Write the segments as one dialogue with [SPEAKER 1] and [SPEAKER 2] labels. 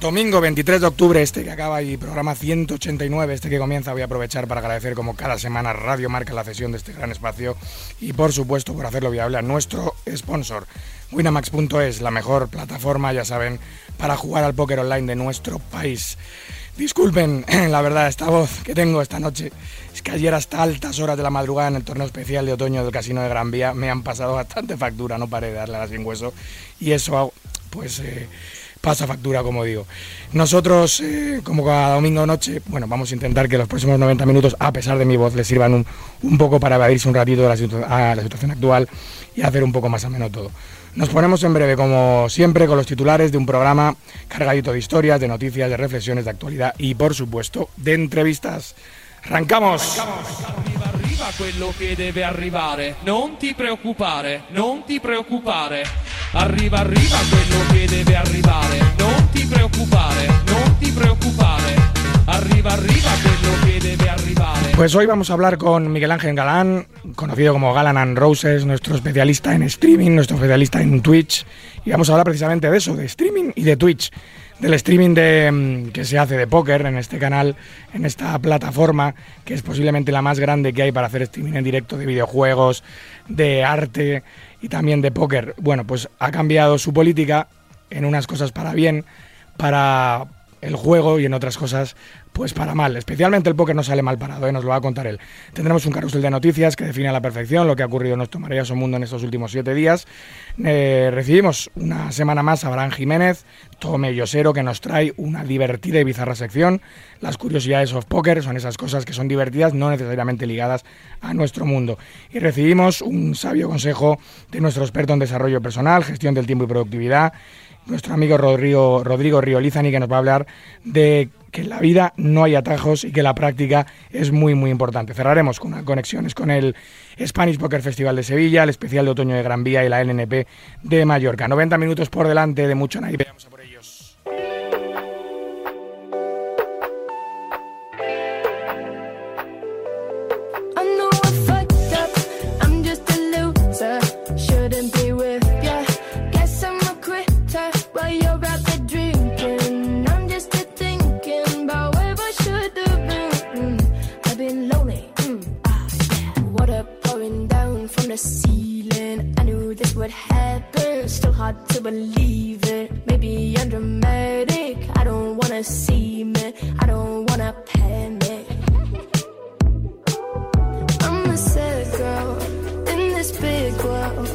[SPEAKER 1] Domingo 23 de octubre, este que acaba y programa 189, este que comienza, voy a aprovechar para agradecer como cada semana Radio Marca la cesión de este gran espacio y por supuesto por hacerlo viable a nuestro sponsor, Winamax.es, la mejor plataforma, ya saben, para jugar al póker online de nuestro país. Disculpen, la verdad, esta voz que tengo esta noche es que ayer hasta altas horas de la madrugada en el torneo especial de otoño del Casino de Gran Vía me han pasado bastante factura, no paré de darle a la sin hueso y eso pues eh, pasa factura, como digo. Nosotros, eh, como cada domingo noche, bueno, vamos a intentar que los próximos 90 minutos, a pesar de mi voz, les sirvan un, un poco para evadirse un ratito de la, a la situación actual y hacer un poco más ameno todo. Nos ponemos en breve, como siempre, con los titulares de un programa cargadito de historias, de noticias, de reflexiones, de actualidad y, por supuesto, de entrevistas. ¡Arrancamos!
[SPEAKER 2] Arriva, arriva quello che deve arrivare, non ti preoccupare, non ti preoccupare. Arriva, arriva quello che debe arrivare, non ti preoccupare, non ti preoccupare. Arriva, arriva quello che debe arrivare.
[SPEAKER 1] Pues hoy vamos a hablar con Miguel Ángel Galán, conocido como Galan and Roses, nuestro especialista en streaming, nuestro especialista en Twitch, y vamos a hablar precisamente de eso, de streaming y de Twitch del streaming de, mm, que se hace de póker en este canal, en esta plataforma, que es posiblemente la más grande que hay para hacer streaming en directo de videojuegos, de arte y también de póker. Bueno, pues ha cambiado su política en unas cosas para bien, para el juego y en otras cosas pues para mal. Especialmente el póker no sale mal parado, ¿eh? nos lo va a contar él. Tendremos un carrusel de noticias que define a la perfección lo que ha ocurrido en nuestro maravilloso mundo en estos últimos siete días. Eh, recibimos una semana más a Abraham Jiménez, Tome Yosero, que nos trae una divertida y bizarra sección. Las curiosidades of póker son esas cosas que son divertidas, no necesariamente ligadas a nuestro mundo. Y recibimos un sabio consejo de nuestro experto en desarrollo personal, gestión del tiempo y productividad, nuestro amigo Rodrigo, Rodrigo Riolizani, que nos va a hablar de que en la vida no hay atajos y que la práctica es muy muy importante. Cerraremos con conexiones con el Spanish Poker Festival de Sevilla, el especial de otoño de Gran Vía y la LNP de Mallorca. 90 minutos por delante de mucho ellos.
[SPEAKER 3] The ceiling. I knew this would happen. Still hard to believe it. Maybe I'm dramatic. I don't wanna see me. I don't wanna panic. I'm a sad girl in this big world.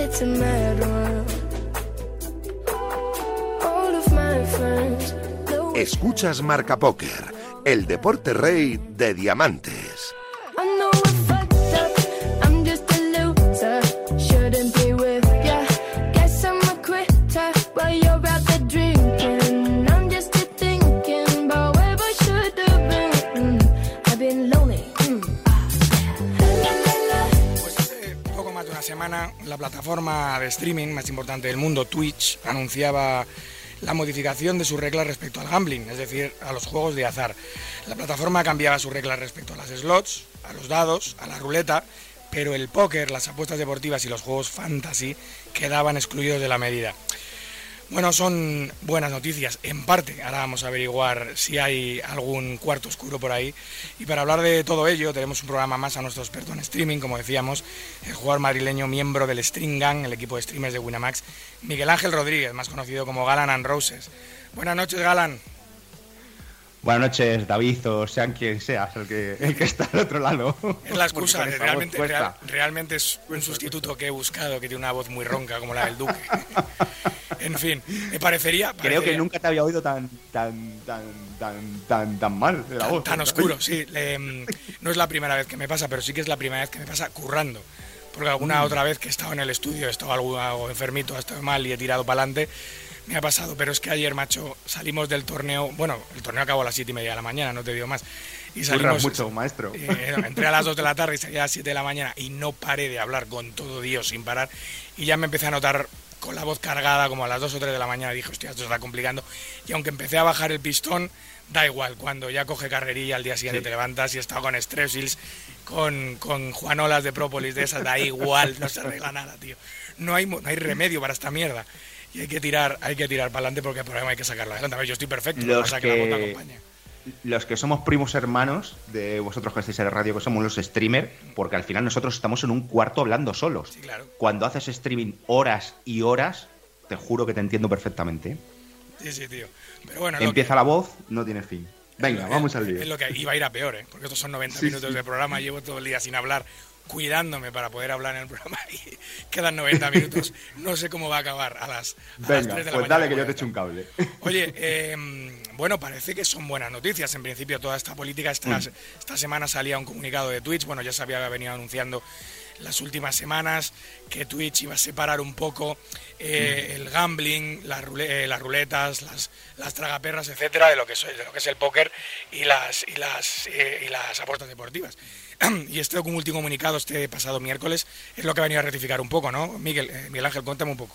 [SPEAKER 3] It's a mad world. All of my friends.
[SPEAKER 4] Escuchas Marca Póker, el deporte rey de diamantes.
[SPEAKER 3] La
[SPEAKER 1] plataforma de streaming más importante del mundo, Twitch, anunciaba la modificación de sus reglas respecto al gambling, es decir, a los juegos de azar. La plataforma cambiaba sus reglas respecto a las slots, a los dados, a la ruleta, pero el póker, las apuestas deportivas y los juegos fantasy quedaban excluidos de la medida. Bueno, son buenas noticias, en parte. Ahora vamos a averiguar si hay algún cuarto oscuro por ahí. Y para hablar de todo ello, tenemos un programa más a nuestro experto en streaming, como decíamos, el jugador madrileño, miembro del String Gang, el equipo de streamers de Winamax, Miguel Ángel Rodríguez, más conocido como Galan and Roses. Buenas noches, Galan.
[SPEAKER 5] Buenas noches, David, o sean quien seas el que, el que está al otro lado.
[SPEAKER 1] Es la excusa, realmente, real- realmente es un sustituto que he buscado, que tiene una voz muy ronca como la del Duque. en fin, me parecería...
[SPEAKER 5] Creo que
[SPEAKER 1] parecería-
[SPEAKER 5] nunca te había oído tan, tan, tan, tan, tan, tan mal de la
[SPEAKER 1] tan,
[SPEAKER 5] voz.
[SPEAKER 1] tan oscuro, sí. Le- mm, no es la primera vez que me pasa, pero sí que es la primera vez que me pasa currando. Porque alguna otra vez que he estado en el estudio, he estado algo, algo enfermito, he estado mal y he tirado para adelante, me ha pasado. Pero es que ayer, macho, salimos del torneo. Bueno, el torneo acabó a las 7 y media de la mañana, no te digo más. Y salimos.
[SPEAKER 5] mucho, maestro.
[SPEAKER 1] Eh, entré a las 2 de la tarde y salí a las 7 de la mañana y no paré de hablar con todo Dios sin parar. Y ya me empecé a notar con la voz cargada como a las 2 o 3 de la mañana dije, hostia, esto está complicando. Y aunque empecé a bajar el pistón, da igual, cuando ya coge carrerilla al día siguiente te levantas y he estado con Strepsils, con, con Juanolas de Própolis de esas, da igual, no se arregla nada, tío. No hay, no hay remedio para esta mierda. Y hay que tirar, hay que tirar para adelante porque el problema hay que sacarlo adelante. A ver, yo estoy perfecto, lo que
[SPEAKER 5] Los
[SPEAKER 1] pasa es que la
[SPEAKER 5] que-
[SPEAKER 1] acompaña.
[SPEAKER 5] Los que somos primos hermanos de vosotros que estáis en la radio, que somos los streamers, porque al final nosotros estamos en un cuarto hablando solos.
[SPEAKER 1] Sí, claro.
[SPEAKER 5] Cuando haces streaming horas y horas, te juro que te entiendo perfectamente.
[SPEAKER 1] Sí, sí, tío. Pero bueno,
[SPEAKER 5] Empieza
[SPEAKER 1] que-
[SPEAKER 5] la voz, no tiene fin. Venga, vamos al lío.
[SPEAKER 1] Es lo que iba a ir a peor, ¿eh? Porque estos son 90
[SPEAKER 5] Sí,
[SPEAKER 1] minutos
[SPEAKER 5] sí.
[SPEAKER 1] de programa, llevo todo el día sin hablar, cuidándome para poder hablar en el programa y quedan 90 minutos. No sé cómo va a acabar a las, a las
[SPEAKER 5] Venga,
[SPEAKER 1] 3 de la
[SPEAKER 5] pues
[SPEAKER 1] mañana.
[SPEAKER 5] dale que yo te echo un cable.
[SPEAKER 1] Oye, eh, bueno, parece que son buenas noticias. En principio, toda esta política, esta,
[SPEAKER 5] Mm.
[SPEAKER 1] esta semana salía un comunicado de Twitch. Bueno, ya se había venido anunciando las últimas semanas que Twitch iba a separar un poco eh,
[SPEAKER 5] Mm.
[SPEAKER 1] el gambling, las, rule- eh, las ruletas, las, las tragaperras, etcétera, de lo que es, de lo que es el póker y las, y las, eh, y las apuestas deportivas. Y este último comunicado, este pasado miércoles, es lo que ha venido a rectificar un poco, ¿no? Miguel, eh, Miguel Ángel, cuéntame un poco.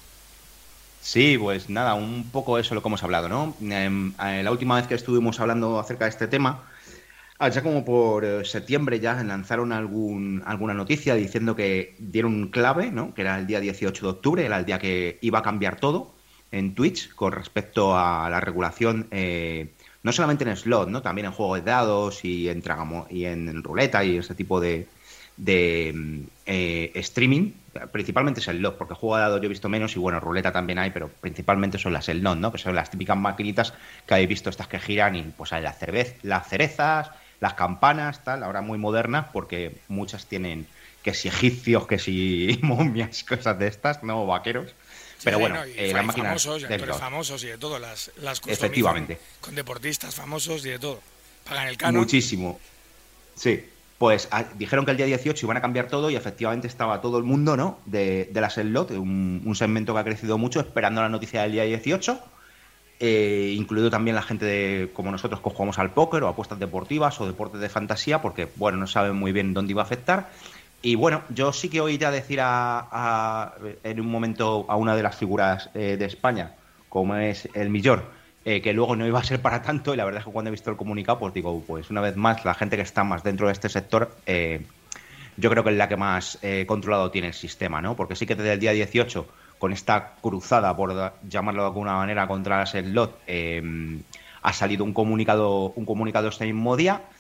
[SPEAKER 5] Sí, pues nada, un poco eso lo que hemos hablado, ¿no? Em, eh, la última vez que estuvimos hablando acerca de este tema, allá como por eh, septiembre ya lanzaron algún, alguna noticia diciendo que dieron un clave, ¿no? Que era el día 18 de octubre, era el día que iba a cambiar todo en Twitch con respecto a la regulación, no solamente en slot, ¿no? También en juego de dados y en, tragamo- y en ruleta y ese tipo de, de mm, eh, streaming, principalmente es el LOT, porque juego de dados yo he visto menos y bueno, ruleta también hay, pero principalmente son las el ¿no? Que son las típicas maquinitas que habéis visto estas que giran y pues hay las, cervez las cerezas, las campanas, tal, ahora muy modernas, porque muchas tienen que si egipcios, que si momias, cosas de estas, no vaqueros. Pero bueno,
[SPEAKER 1] ¿no?
[SPEAKER 5] Eh, las máquinas
[SPEAKER 1] famosos,
[SPEAKER 5] de
[SPEAKER 1] actores famosos y de todo, las, las
[SPEAKER 5] Efectivamente.
[SPEAKER 1] con deportistas famosos y de todo. Pagan el canon.
[SPEAKER 5] Muchísimo. Sí. Pues ah, dijeron que el día 18 iban a cambiar todo y efectivamente estaba todo el mundo, ¿no? De, de la Slot, un, un segmento que ha crecido mucho, esperando la noticia del día 18. eh, incluido también la gente de, como nosotros que jugamos al póker o apuestas deportivas o deportes de fantasía, porque, bueno, no saben muy bien dónde iba a afectar. Y bueno, yo sí que oí ya decir a, a- en un momento a una de las figuras eh, de España, como es el Millor, eh, que luego no iba a ser para tanto. Y la verdad es que cuando he visto el comunicado, pues digo, pues una vez más, la gente que está más dentro de este sector, eh, yo creo que es la que más eh, controlado tiene el sistema, ¿no? Porque sí que desde el día 18, con esta cruzada, por llamarlo de alguna manera, contra las slot, eh, ha salido un comunicado, un comunicado este mismo día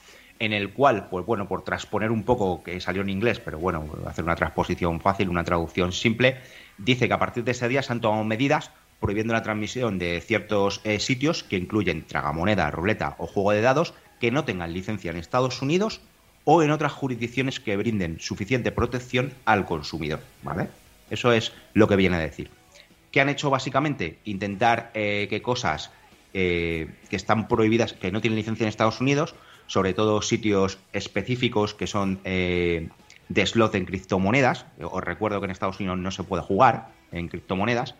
[SPEAKER 5] en el cual, pues bueno, por transponer un poco, que salió en inglés, pero bueno, hacer una transposición fácil, una traducción simple, dice que a partir de ese día se han tomado medidas prohibiendo la transmisión de ciertos eh, sitios que incluyen tragamoneda, ruleta o juego de dados que no tengan licencia en Estados Unidos o en otras jurisdicciones que brinden suficiente protección al consumidor, ¿vale? Eso es lo que viene a decir. ¿Qué han hecho básicamente? Intentar eh, que cosas eh, que están prohibidas, que no tienen licencia en Estados Unidos, sobre todo sitios específicos que son eh, de slot en criptomonedas, os recuerdo que en Estados Unidos no se puede jugar en criptomonedas,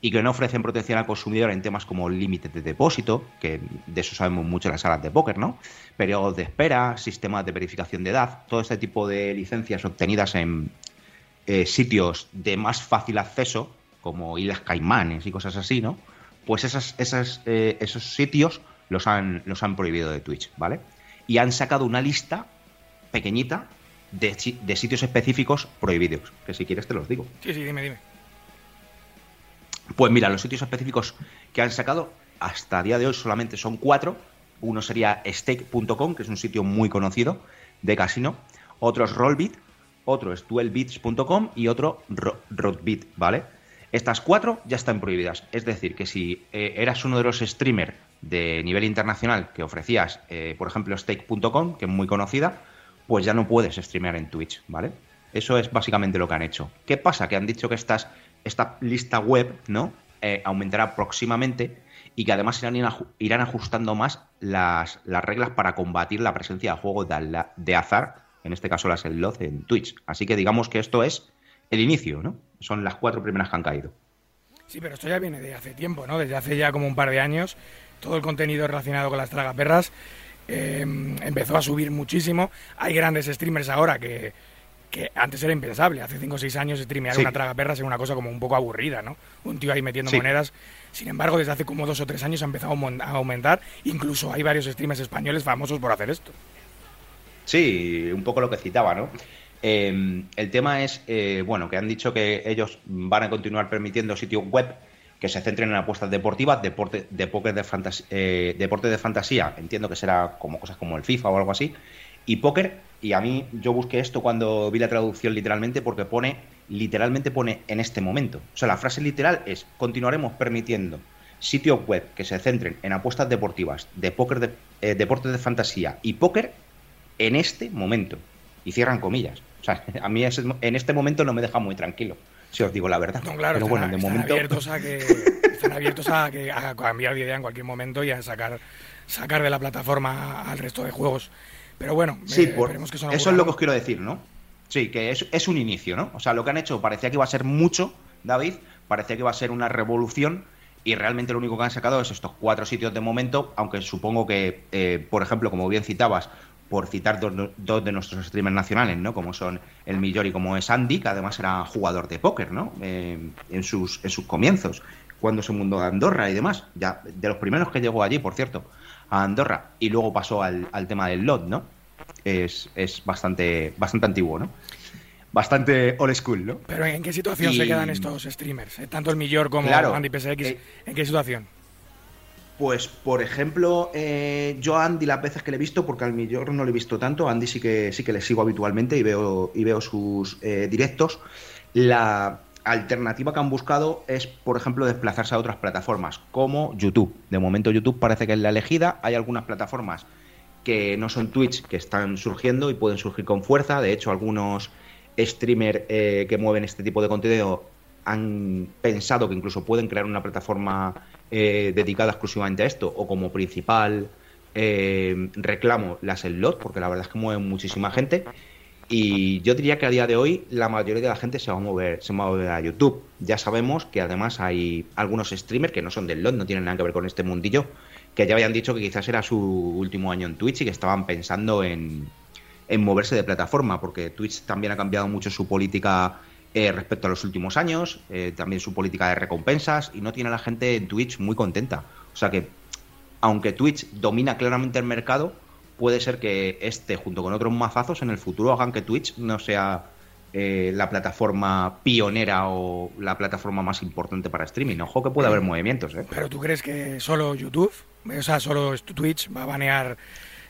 [SPEAKER 5] y que no ofrecen protección al consumidor en temas como límites de depósito, que de eso sabemos mucho en las salas de póker, ¿no? Periodos de espera, sistemas de verificación de edad, todo este tipo de licencias obtenidas en eh, sitios de más fácil acceso, como Islas Caimanes y cosas así, ¿no? Pues esas, eh, esos sitios los han, los han prohibido de Twitch, ¿vale? Y han sacado una lista pequeñita de, de sitios específicos prohibidos, que si quieres te los digo.
[SPEAKER 1] Sí, sí, dime, dime.
[SPEAKER 5] Pues mira, los sitios específicos que han sacado hasta día de hoy solamente son cuatro. Uno sería stake.com, que es un sitio muy conocido de casino. Otro es Rollbit, otro es duelbits.com y otro Ro- Rodbit, ¿vale? Estas cuatro ya están prohibidas. Es decir, que si eh, eras uno de los streamers de nivel internacional que ofrecías, eh, por ejemplo, stake.com, que es muy conocida, pues ya no puedes streamear en Twitch, ¿vale? Eso es básicamente lo que han hecho. ¿Qué pasa? Que han dicho que estas, esta lista web, ¿no? Eh, aumentará próximamente y que además irán, irán ajustando más las, las reglas para combatir la presencia de juegos de, azar, en este caso las slot en Twitch. Así que digamos que esto es el inicio, ¿no? Son las cuatro primeras que han caído.
[SPEAKER 1] Sí, pero esto ya viene de hace tiempo, ¿no? Desde hace ya como un par de años, todo el contenido relacionado con las tragaperras eh, empezó a subir muchísimo. Hay grandes streamers ahora que, que antes era impensable. Hace 5 o 6 años streamear
[SPEAKER 5] Sí.
[SPEAKER 1] una tragaperras era una cosa como un poco aburrida, ¿no? Un tío ahí metiendo
[SPEAKER 5] Sí.
[SPEAKER 1] monedas. Sin embargo, desde hace como dos o tres años ha empezado a aumen- a aumentar. Incluso hay varios streamers españoles famosos por hacer esto.
[SPEAKER 5] Sí, un poco lo que citaba, ¿no? Eh, el tema es, eh, bueno, que han dicho que ellos van a continuar permitiendo sitios web que se centren en apuestas deportivas, deporte, de póker de fantasía, deporte de fantasía, entiendo que será como cosas como el FIFA o algo así, y póker, y a mí yo busqué esto cuando vi la traducción literalmente porque pone, literalmente pone en este momento. O sea, la frase literal es, continuaremos permitiendo sitios web que se centren en apuestas deportivas, de póker de, eh, deporte de fantasía y póker en este momento. Y cierran comillas. O sea, a mí en este momento no me deja muy tranquilo, si os digo la verdad.
[SPEAKER 1] No, claro,
[SPEAKER 5] Pero
[SPEAKER 1] están,
[SPEAKER 5] bueno, de
[SPEAKER 1] están
[SPEAKER 5] momento...
[SPEAKER 1] abiertos a que están abiertos a, que, a cambiar de idea en cualquier momento y a sacar sacar de la plataforma al resto de juegos. Pero bueno,
[SPEAKER 5] Sí,
[SPEAKER 1] eh,
[SPEAKER 5] por-
[SPEAKER 1] que eso no
[SPEAKER 5] eso es lo que os quiero decir, ¿no? Sí, que es, es un inicio, ¿no? O sea, lo que han hecho parecía que iba a ser mucho, David, parecía que iba a ser una revolución y realmente lo único que han sacado es estos cuatro sitios de momento, aunque supongo que, eh, por ejemplo, como bien citabas, por citar dos, dos de nuestros streamers nacionales, ¿no? Como son el Millor y como es Andy, que además era jugador de póker, ¿no? Eh, en, sus, en sus comienzos, cuando se mudó a Andorra y demás. Ya, de los primeros que llegó allí, por cierto, a Andorra, y luego pasó al, al tema del LOT, ¿no? Es, es bastante, bastante antiguo, ¿no? Bastante old school, ¿no?
[SPEAKER 1] Pero ¿en qué situación
[SPEAKER 5] Y-
[SPEAKER 1] se quedan estos streamers? Eh, Tanto el Millor como
[SPEAKER 5] Claro,
[SPEAKER 1] Andy PSX.
[SPEAKER 5] eh,
[SPEAKER 1] ¿En qué situación?
[SPEAKER 5] Pues, por ejemplo, eh, yo a Andy las veces que le he visto, porque al Millor no le he visto tanto, Andy sí que sí que le sigo habitualmente y veo, y veo sus eh, directos. La alternativa que han buscado es, por ejemplo, desplazarse a otras plataformas, como YouTube. De momento YouTube parece que es la elegida. Hay algunas plataformas que no son Twitch, que están surgiendo y pueden surgir con fuerza. De hecho, algunos streamers eh, que mueven este tipo de contenido han pensado que incluso pueden crear una plataforma eh, dedicada exclusivamente a esto o como principal eh, reclamo las slot, porque la verdad es que mueven muchísima gente. Y yo diría que a día de hoy la mayoría de la gente se va a mover, se va a mover a YouTube. Ya sabemos que además hay algunos streamers que no son del LOT, no tienen nada que ver con este mundillo, que ya habían dicho que quizás era su último año en Twitch y que estaban pensando en, en moverse de plataforma, porque Twitch también ha cambiado mucho su política eh, respecto a los últimos años, eh, también su política de recompensas, y no tiene a la gente en Twitch muy contenta. O sea que, aunque Twitch domina claramente el mercado, puede ser que este, junto con otros mazazos, en el futuro hagan que Twitch no sea eh, la plataforma pionera o la plataforma más importante para streaming. Ojo que puede haber movimientos, ¿eh?
[SPEAKER 1] ¿Pero tú crees que solo YouTube, o sea, solo Twitch va a banear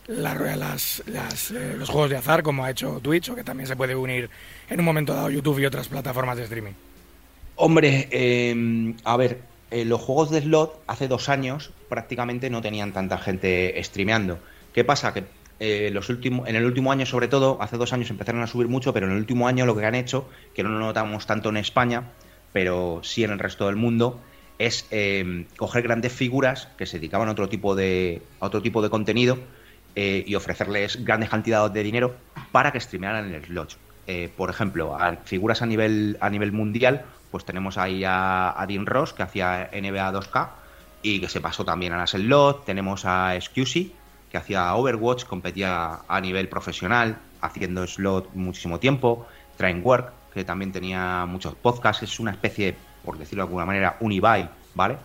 [SPEAKER 1] las- las, eh, los juegos de azar como ha hecho Twitch o que también se puede unir en un momento dado YouTube y otras plataformas de streaming?
[SPEAKER 5] Hombre, eh, a ver, eh, los juegos de slot hace dos años prácticamente no tenían tanta gente streameando. ¿Qué pasa? Que eh, los últimos, en el último año, sobre todo, hace dos años empezaron a subir mucho, pero en el último año lo que han hecho, que no lo notamos tanto en España, pero sí en el resto del mundo, es eh, coger grandes figuras que se dedicaban a otro tipo de, a otro tipo de contenido eh, y ofrecerles grandes cantidades de dinero para que streamearan en el slot. Eh, por ejemplo, figuras a nivel, a nivel mundial, pues tenemos ahí a, Dean Ross, que hacía NBA 2K y que se pasó también a las slot. Tenemos a Excusey, que hacía Overwatch, competía a nivel profesional, haciendo slot muchísimo tiempo. Trainwork, que también tenía muchos podcasts, es una especie, por decirlo de alguna manera, un Ibai, ¿vale?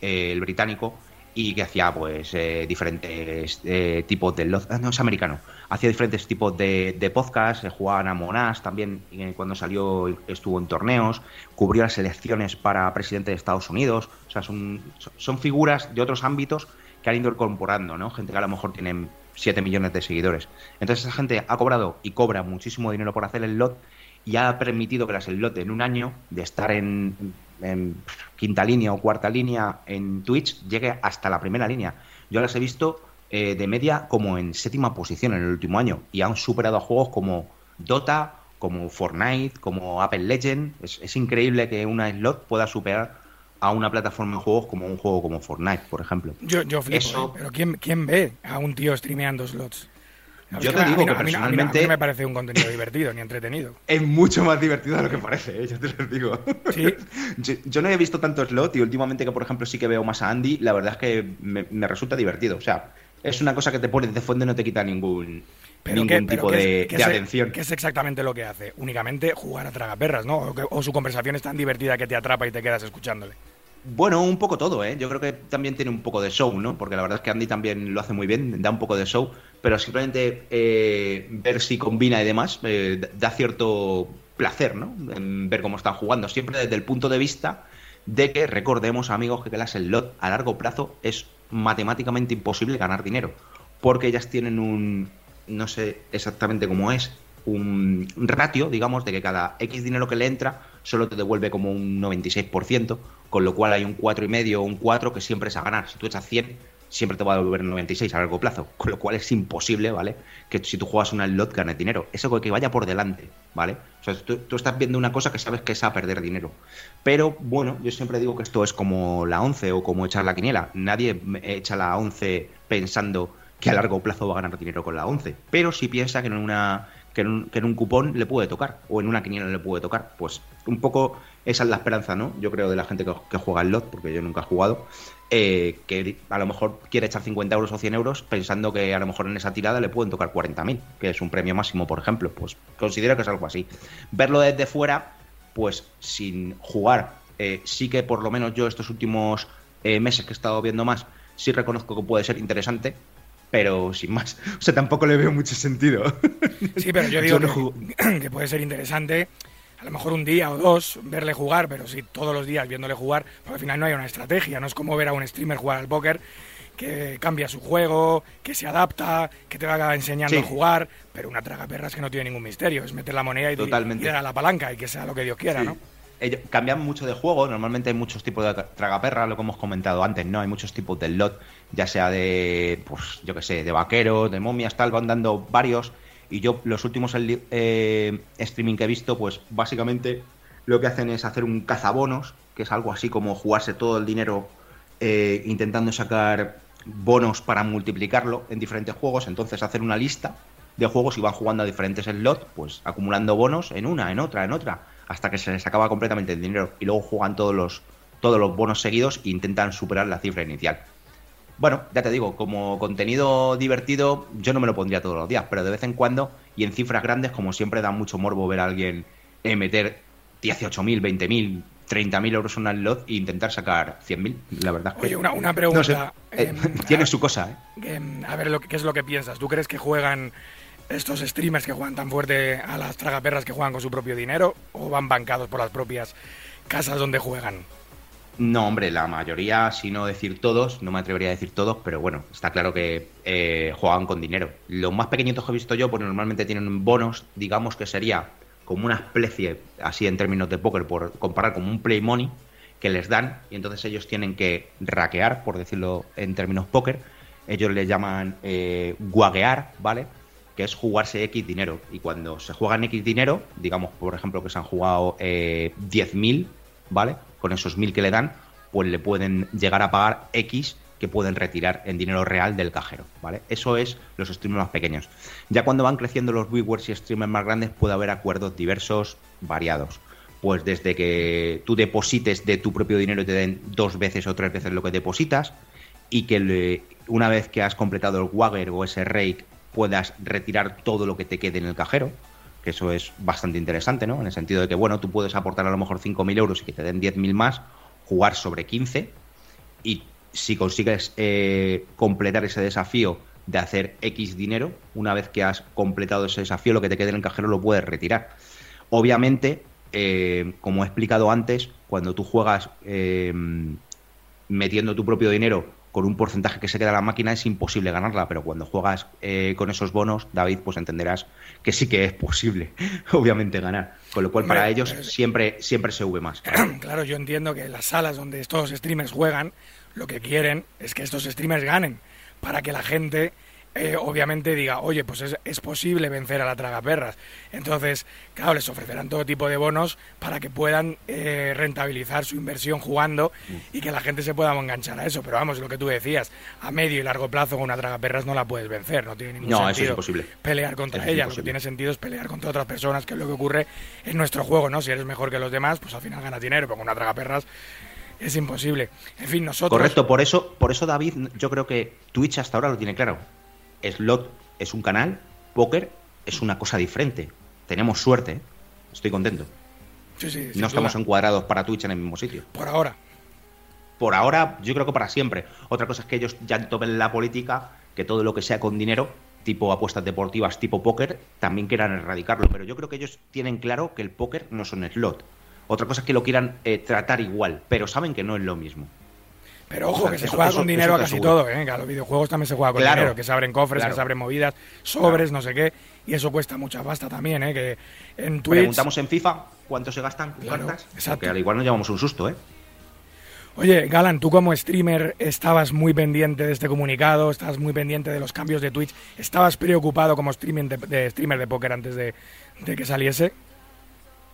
[SPEAKER 5] Eh, el británico, y que hacía pues eh, diferentes eh, tipos de... ah, No, es americano. Hacía diferentes tipos de, de podcasts, eh, a Monash también, cuando salió estuvo en torneos, cubrió las elecciones para presidente de Estados Unidos, o sea, son, son figuras de otros ámbitos que han ido incorporando, ¿no? Gente que a lo mejor tienen 7 millones de seguidores. Entonces esa gente ha cobrado y cobra muchísimo dinero por hacer el lot y ha permitido que las slot en un año de estar en, en quinta línea o cuarta línea en Twitch llegue hasta la primera línea. Yo las he visto eh, de media como en séptima posición en el último año y han superado a juegos como Dota, como Fortnite, como Apple Legend. Es, es increíble que una slot pueda superar a una plataforma de juegos como un juego como Fortnite, por ejemplo.
[SPEAKER 1] Yo, yo flipo,
[SPEAKER 5] Eso-
[SPEAKER 1] ¿eh? pero ¿quién, ¿quién ve a un tío streameando slots?
[SPEAKER 5] Yo te digo
[SPEAKER 1] mí
[SPEAKER 5] que
[SPEAKER 1] no- a mí no- a mí no- a mí
[SPEAKER 5] personalmente-
[SPEAKER 1] no me parece un contenido divertido ni entretenido.
[SPEAKER 5] Es mucho más divertido de lo que parece, ¿eh? yo te lo digo.
[SPEAKER 1] Sí.
[SPEAKER 5] Yo, yo no he visto tanto slot y últimamente que, por ejemplo, sí que veo más a Andy, la verdad es que me, me resulta divertido. O sea, es una cosa que te pones de fondo y no te quita ningún, ningún
[SPEAKER 1] ¿qué- pero
[SPEAKER 5] tipo de,
[SPEAKER 1] qué
[SPEAKER 5] de
[SPEAKER 1] es-
[SPEAKER 5] atención.
[SPEAKER 1] ¿Qué es exactamente lo que hace? Únicamente jugar a tragaperras, ¿no? O su conversación es tan divertida que te atrapa y te quedas escuchándole.
[SPEAKER 5] Bueno, un poco todo, ¿eh? Yo creo que también tiene un poco de show, ¿no? Porque la verdad es que Andy también lo hace muy bien, da un poco de show, pero simplemente eh, ver si combina y demás eh, da cierto placer, ¿no? En ver cómo están jugando, siempre desde el punto de vista de que recordemos, amigos, que las slot a largo plazo es matemáticamente imposible ganar dinero, porque ellas tienen un, no sé exactamente cómo es, un ratio, digamos, de que cada X dinero que le entra solo te devuelve como un 96%, con lo cual hay un 4,5 o un 4 que siempre es a ganar. Si tú echas 100, siempre te va a devolver el 96 a largo plazo, con lo cual es imposible, ¿vale? Que si tú juegas una lot ganes dinero. Eso que vaya por delante, ¿vale? O sea, tú, tú estás viendo una cosa que sabes que es a perder dinero. Pero bueno, yo siempre digo que esto es como la 11 o como echar la quiniela. Nadie echa la 11 pensando que a largo plazo va a ganar dinero con la 11. Pero si piensa que en una que en, un, que en un cupón le puede tocar o en una quiniela le puede tocar, pues un poco esa es la esperanza, ¿no? Yo creo de la gente que, que juega el lot, porque yo nunca he jugado, eh, que a lo mejor quiere echar 50 euros o 100 euros pensando que a lo mejor en esa tirada le pueden tocar 40.000, que es un premio máximo, por ejemplo. Pues considero que es algo así. Verlo desde fuera, pues sin jugar, eh, sí que por lo menos yo estos últimos eh, meses que he estado viendo más, sí reconozco que puede ser interesante, pero sin más. O sea, tampoco le veo mucho sentido.
[SPEAKER 1] Sí, pero yo digo
[SPEAKER 5] Yo no
[SPEAKER 1] que puede ser interesante, a lo mejor un día o dos, verle jugar, pero sí todos los días viéndole jugar, porque al final no hay una estrategia, no es como ver a un streamer jugar al póker que cambia su juego, que se adapta, que te va enseñando
[SPEAKER 5] Sí.
[SPEAKER 1] a jugar, pero una tragaperras que no tiene ningún misterio, es meter la moneda y,
[SPEAKER 5] Totalmente.
[SPEAKER 1] y dar a la palanca y que sea lo que Dios quiera,
[SPEAKER 5] Sí.
[SPEAKER 1] ¿no?
[SPEAKER 5] Ellos cambian mucho de juego, normalmente hay muchos tipos de tra- tragaperra, lo que hemos comentado antes, ¿no? Hay muchos tipos de lot, ya sea de, pues, yo qué sé, de vaqueros, de momias, tal, van dando varios. Y yo, los últimos eh, streaming que he visto, pues básicamente lo que hacen es hacer un cazabonos, que es algo así como jugarse todo el dinero eh, intentando sacar bonos para multiplicarlo en diferentes juegos. Entonces hacer una lista de juegos y van jugando a diferentes slots, pues acumulando bonos en una, en otra, en otra, hasta que se les acaba completamente el dinero. Y luego juegan todos los, todos los bonos seguidos e intentan superar la cifra inicial. Bueno, ya te digo, como contenido divertido, yo no me lo pondría todos los días, pero de vez en cuando, y en cifras grandes, como siempre da mucho morbo ver a alguien eh, meter 18.000, 20.000, 30.000 euros en una lot e intentar sacar 100.000, la verdad.
[SPEAKER 1] Oye, una, una
[SPEAKER 5] no
[SPEAKER 1] pregunta.
[SPEAKER 5] sé, eh,
[SPEAKER 1] em,
[SPEAKER 5] tiene
[SPEAKER 1] a-
[SPEAKER 5] su cosa, ¿eh?
[SPEAKER 1] em, a ver, lo que- ¿qué es lo que piensas? ¿Tú crees que juegan estos streamers que juegan tan fuerte a las tragaperras que juegan con su propio dinero o van bancados por las propias casas donde juegan?
[SPEAKER 5] No, hombre, la mayoría, si no decir todos, no me atrevería a decir todos, pero bueno, está claro que eh, juegan con dinero. Los más pequeñitos que he visto yo, pues normalmente tienen bonos, digamos que sería como una especie, así en términos de póker, por comparar como un play money, que les dan, y entonces ellos tienen que raquear, por decirlo en términos póker, ellos le llaman eh, guaguear, ¿vale? Que es jugarse X dinero. Y cuando se juegan X dinero, digamos, por ejemplo, que se han jugado eh, 10.000, ¿vale? Con esos 1.000 que le dan, pues le pueden llegar a pagar X que pueden retirar en dinero real del cajero, ¿vale? Eso es los streamers más pequeños. Ya cuando van creciendo los viewers y streamers más grandes puede haber acuerdos diversos, variados. Pues desde que tú deposites de tu propio dinero y te den dos veces o tres veces lo que depositas y que le- una vez que has completado el Wagger o ese rake puedas retirar todo lo que te quede en el cajero, que eso es bastante interesante, ¿no? En el sentido de que, bueno, tú puedes aportar a lo mejor 5.000 euros y que te den 10.000 más, jugar sobre 15 y si consigues eh, completar ese desafío de hacer X dinero, una vez que has completado ese desafío, lo que te quede en el cajero lo puedes retirar. Obviamente, eh, como he explicado antes, cuando tú juegas eh, metiendo tu propio dinero con un porcentaje que se queda en la máquina es imposible ganarla, pero cuando juegas eh, con esos bonos, David, pues entenderás que sí que es posible, obviamente, ganar. Con lo cual,
[SPEAKER 1] Hombre,
[SPEAKER 5] para ellos
[SPEAKER 1] es-
[SPEAKER 5] siempre, siempre se ve más.
[SPEAKER 1] Claro, yo entiendo que las salas donde estos streamers juegan, lo que quieren es que estos streamers ganen, para que la gente eh, obviamente diga, oye, pues es, es posible vencer a la tragaperras. Entonces, claro, les ofrecerán todo tipo de bonos para que puedan eh, rentabilizar su inversión jugando y que la gente se pueda enganchar a eso. Pero vamos, lo que tú decías, a medio y largo plazo con una tragaperras no la puedes vencer, no tiene ningún
[SPEAKER 5] No, eso es
[SPEAKER 1] sentido
[SPEAKER 5] imposible.
[SPEAKER 1] pelear contra
[SPEAKER 5] Eso
[SPEAKER 1] ella. Lo que tiene sentido es pelear contra otras personas, que es lo que ocurre en nuestro juego, ¿no? Si eres mejor que los demás, pues al final ganas dinero, pero con una tragaperras es imposible. En fin, nosotros...
[SPEAKER 5] Correcto, por eso, por eso David, yo creo que Twitch hasta ahora lo tiene claro. Slot es un canal póker es una cosa diferente. Tenemos suerte, ¿eh? estoy contento.
[SPEAKER 1] Sí, sí, sin
[SPEAKER 5] No estamos
[SPEAKER 1] duda.
[SPEAKER 5] encuadrados para Twitch en el mismo sitio.
[SPEAKER 1] Por ahora.
[SPEAKER 5] Por ahora, yo creo que para siempre. Otra cosa es que ellos ya tomen la política, que todo lo que sea con dinero, tipo apuestas deportivas, tipo póker, también quieran erradicarlo. Pero yo creo que ellos tienen claro que el póker no son slot. Otra cosa es que lo quieran eh, tratar igual, pero saben que no es lo mismo.
[SPEAKER 1] Pero ojo,
[SPEAKER 5] O sea,
[SPEAKER 1] que se
[SPEAKER 5] eso-
[SPEAKER 1] juega
[SPEAKER 5] eso-
[SPEAKER 1] con dinero a casi todo, ¿eh? A los videojuegos también se juega con
[SPEAKER 5] Claro.
[SPEAKER 1] dinero, que se abren cofres,
[SPEAKER 5] Claro.
[SPEAKER 1] que se abren movidas, sobres, no sé qué, y eso cuesta mucha pasta también, ¿eh? Que en Twitch...
[SPEAKER 5] Preguntamos en FIFA cuánto se gastan cartas,
[SPEAKER 1] exacto.
[SPEAKER 5] porque al igual nos llevamos un susto, ¿eh?
[SPEAKER 1] Oye, Galan, tú como streamer estabas muy pendiente de este comunicado, estabas muy pendiente de los cambios de Twitch, estabas preocupado como streaming de, de streamer de póker antes de, de que saliese.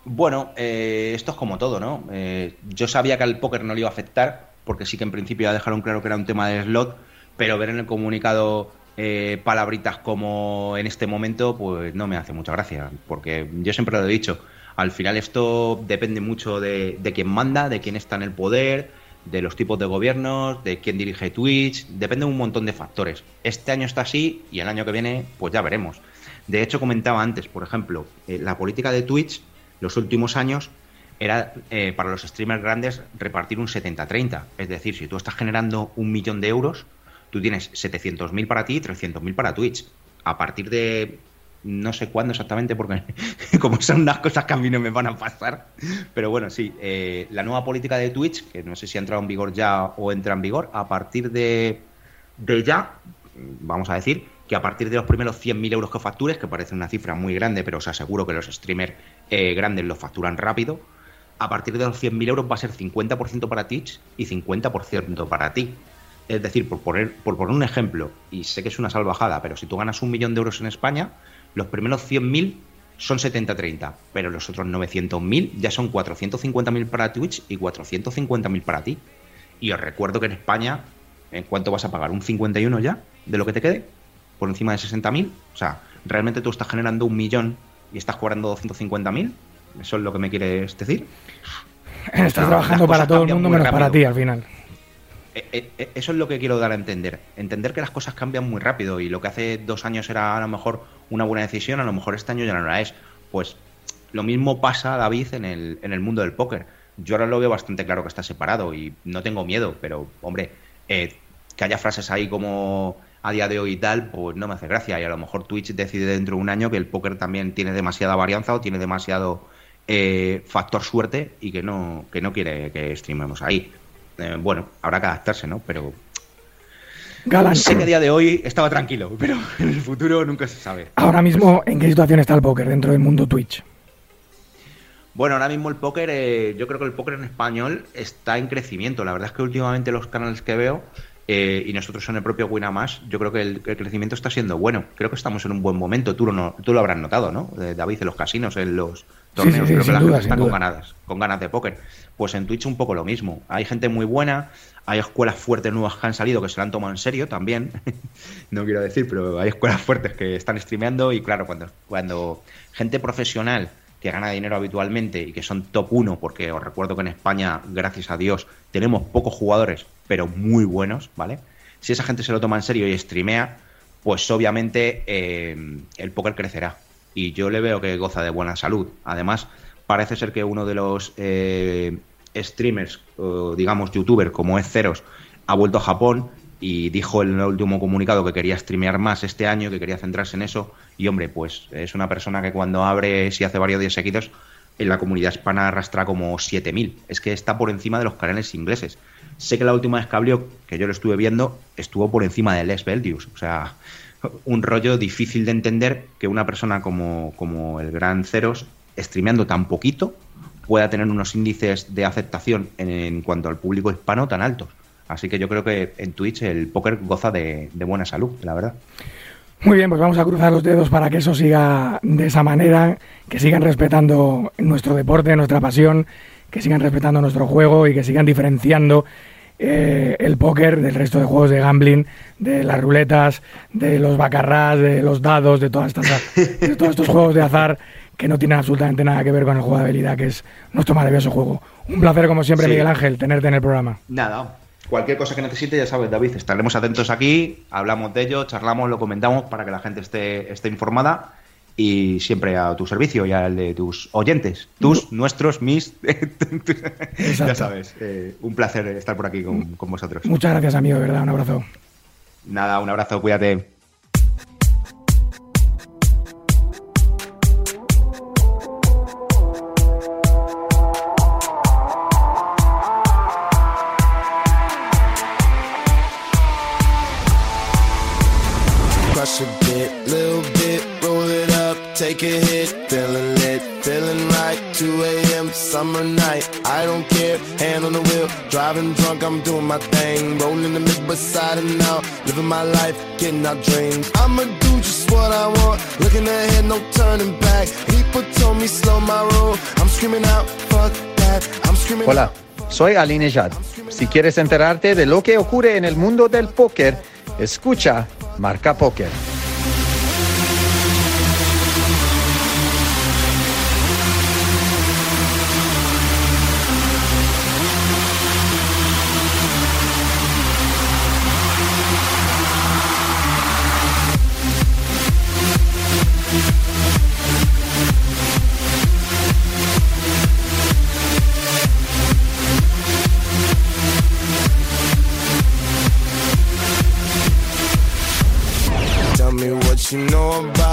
[SPEAKER 5] Bueno, eh, esto es como todo, ¿no? Eh, yo sabía que al póker no le iba a afectar, porque sí que en principio ya dejaron claro que era un tema de slot, pero ver en el comunicado eh, palabritas como en este momento, pues no me hace mucha gracia, porque yo siempre lo he dicho, al final esto depende mucho de, de quién manda, de quién está en el poder, de los tipos de gobiernos, de quién dirige Twitch, depende de un montón de factores. Este año está así y el año que viene, pues ya veremos. De hecho, comentaba antes, por ejemplo, eh, la política de Twitch los últimos años era eh, para los streamers grandes repartir un 70-30. Es decir, si tú estás generando un millón de euros, tú tienes 700.000 para ti y 300.000 para Twitch. A partir de no sé cuándo exactamente, porque como son unas cosas que a mí no me van a pasar. Pero bueno, sí, eh, la nueva política de Twitch, que no sé si ha entrado en vigor ya o entra en vigor, a partir de, de ya, vamos a decir, que a partir de los primeros 100.000 euros que factures, que parece una cifra muy grande, pero os aseguro que los streamers eh, grandes lo facturan rápido, a partir de los 100.000 euros va a ser 50% para Twitch y 50% para ti. Es decir, por poner, por poner un ejemplo, y sé que es una salvajada, pero si tú ganas un millón de euros en España, los primeros 100.000 son 70-30, pero los otros 900.000 ya son 450.000 para Twitch y 450.000 para ti. Y os recuerdo que en España, ¿en cuánto vas a pagar? ¿Un 51 ya de lo que te quede? ¿Por encima de 60.000? O sea, ¿realmente tú estás generando un millón y estás cobrando 250.000? ¿Eso es lo que me quieres decir?
[SPEAKER 1] Estás
[SPEAKER 5] sea,
[SPEAKER 1] trabajando para todo el mundo menos para ti al final.
[SPEAKER 5] Eh, eh, eh, Eso es lo que quiero dar a entender. Entender que las cosas cambian muy rápido y lo que hace dos años era a lo mejor una buena decisión, a lo mejor este año ya no la es. Pues lo mismo pasa, David, en el, en el mundo del póker. Yo ahora lo veo bastante claro que está separado y no tengo miedo, pero hombre, eh, que haya frases ahí como a día de hoy y tal, pues no me hace gracia. Y a lo mejor Twitch decide dentro de un año que el póker también tiene demasiada varianza o tiene demasiado eh, factor suerte y que no, que no quiere que streamemos ahí. Eh, bueno, habrá que adaptarse, ¿no? Pero
[SPEAKER 1] Galan,
[SPEAKER 5] sé que a día de hoy estaba tranquilo, pero en el futuro nunca se sabe.
[SPEAKER 1] ahora mismo, ¿en qué situación está el póker dentro del mundo Twitch?
[SPEAKER 5] Bueno, ahora mismo el póker, eh, yo creo que el póker en español está en crecimiento. La verdad es que últimamente los canales que veo, eh, y nosotros en el propio Winamash, yo creo que el, el crecimiento está siendo bueno. Creo que estamos en un buen momento. Tú no- tú lo habrás notado, ¿no? Eh, David, en los casinos, en los torneos,
[SPEAKER 1] sí,
[SPEAKER 5] creo que
[SPEAKER 1] sin
[SPEAKER 5] la
[SPEAKER 1] duda,
[SPEAKER 5] gente está con
[SPEAKER 1] duda.
[SPEAKER 5] ganas, con ganas de póker. Pues en Twitch un poco lo mismo. Hay gente muy buena, hay escuelas fuertes nuevas que han salido que se la han tomado en serio también. no quiero decir, pero hay escuelas fuertes que están streameando y claro, cuando, cuando gente profesional que gana dinero habitualmente y que son top 1, porque os recuerdo que en España, gracias a Dios, tenemos pocos jugadores, pero muy buenos, ¿vale? Si esa gente se lo toma en serio y streamea, pues obviamente eh, el póker crecerá. Y yo le veo que goza de buena salud. Además, parece ser que uno de los eh, streamers, o digamos youtubers, como es Ceros, ha vuelto a Japón y dijo en el último comunicado que quería streamear más este año, que quería centrarse en eso. Y hombre, pues es una persona que cuando abre, si hace varios días seguidos, en la comunidad hispana arrastra como 7.000. Es que está por encima de los canales ingleses. Sé que la última vez que abrió, que yo lo estuve viendo, estuvo por encima de Les Beldius. O sea, un rollo difícil de entender que una persona como, como el Gran Ceros, streameando tan poquito, pueda tener unos índices de aceptación en, cuanto al público hispano tan altos. Así que yo creo que en Twitch el póker goza de, de buena salud, la verdad.
[SPEAKER 1] Muy bien, pues vamos a cruzar los dedos para que eso siga de esa manera, que sigan respetando nuestro deporte, nuestra pasión, que sigan respetando nuestro juego y que sigan diferenciando eh, el póker del resto de juegos de gambling, de las ruletas, de los bacarrás, de los dados, de, todas estas, de todos estos juegos de azar que no tienen absolutamente nada que ver con el juego de habilidad, que es nuestro maravilloso juego. Un placer, como siempre,
[SPEAKER 5] Sí.
[SPEAKER 1] Miguel Ángel, tenerte en el programa.
[SPEAKER 5] Nada, cualquier cosa que necesite, ya sabes, David, estaremos atentos aquí, hablamos de ello, charlamos, lo comentamos para que la gente esté, esté informada y siempre a tu servicio y al de tus oyentes, tus, nuestros, mis. ya sabes, eh, un placer estar por aquí con, con vosotros.
[SPEAKER 1] Muchas gracias, amigo, de verdad. Un abrazo.
[SPEAKER 5] Nada, un abrazo, cuídate.
[SPEAKER 6] a.m. summer night, I don't care, hand on the wheel, driving drunk, I'm doing my thing, rolling the mid beside and out, living my life, getting our dreams. I'ma do just what I want, looking ahead, no turning back. People told me slow my roll, I'm screaming out, fuck that, I'm screaming
[SPEAKER 7] Hola,
[SPEAKER 6] out.
[SPEAKER 7] soy Ali Nejad. Si quieres enterarte de lo que ocurre en el mundo del póker, escucha Marca Póker.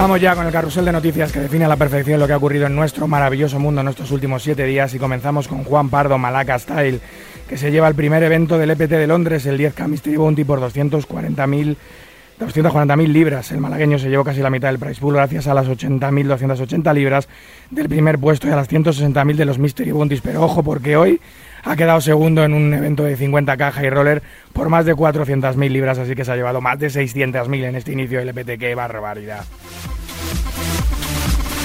[SPEAKER 1] Vamos ya con el carrusel de noticias que define a la perfección lo que ha ocurrido en nuestro maravilloso mundo en estos últimos siete días. Y comenzamos con Juan Pardo Malaca Style, que se lleva el primer evento del EPT de Londres, el 10K Mystery Bounty por 240.000 240.000 libras. El malagueño se llevó casi la mitad del price pool gracias a las 80.280 libras del primer puesto y a las 160.000 de los Mystery Bounties. Pero ojo porque hoy ha quedado segundo en un evento de 50 caja y roller por más de 400.000 libras, así que se ha llevado más de 600.000 en este inicio del EPT. ¡Qué barbaridad!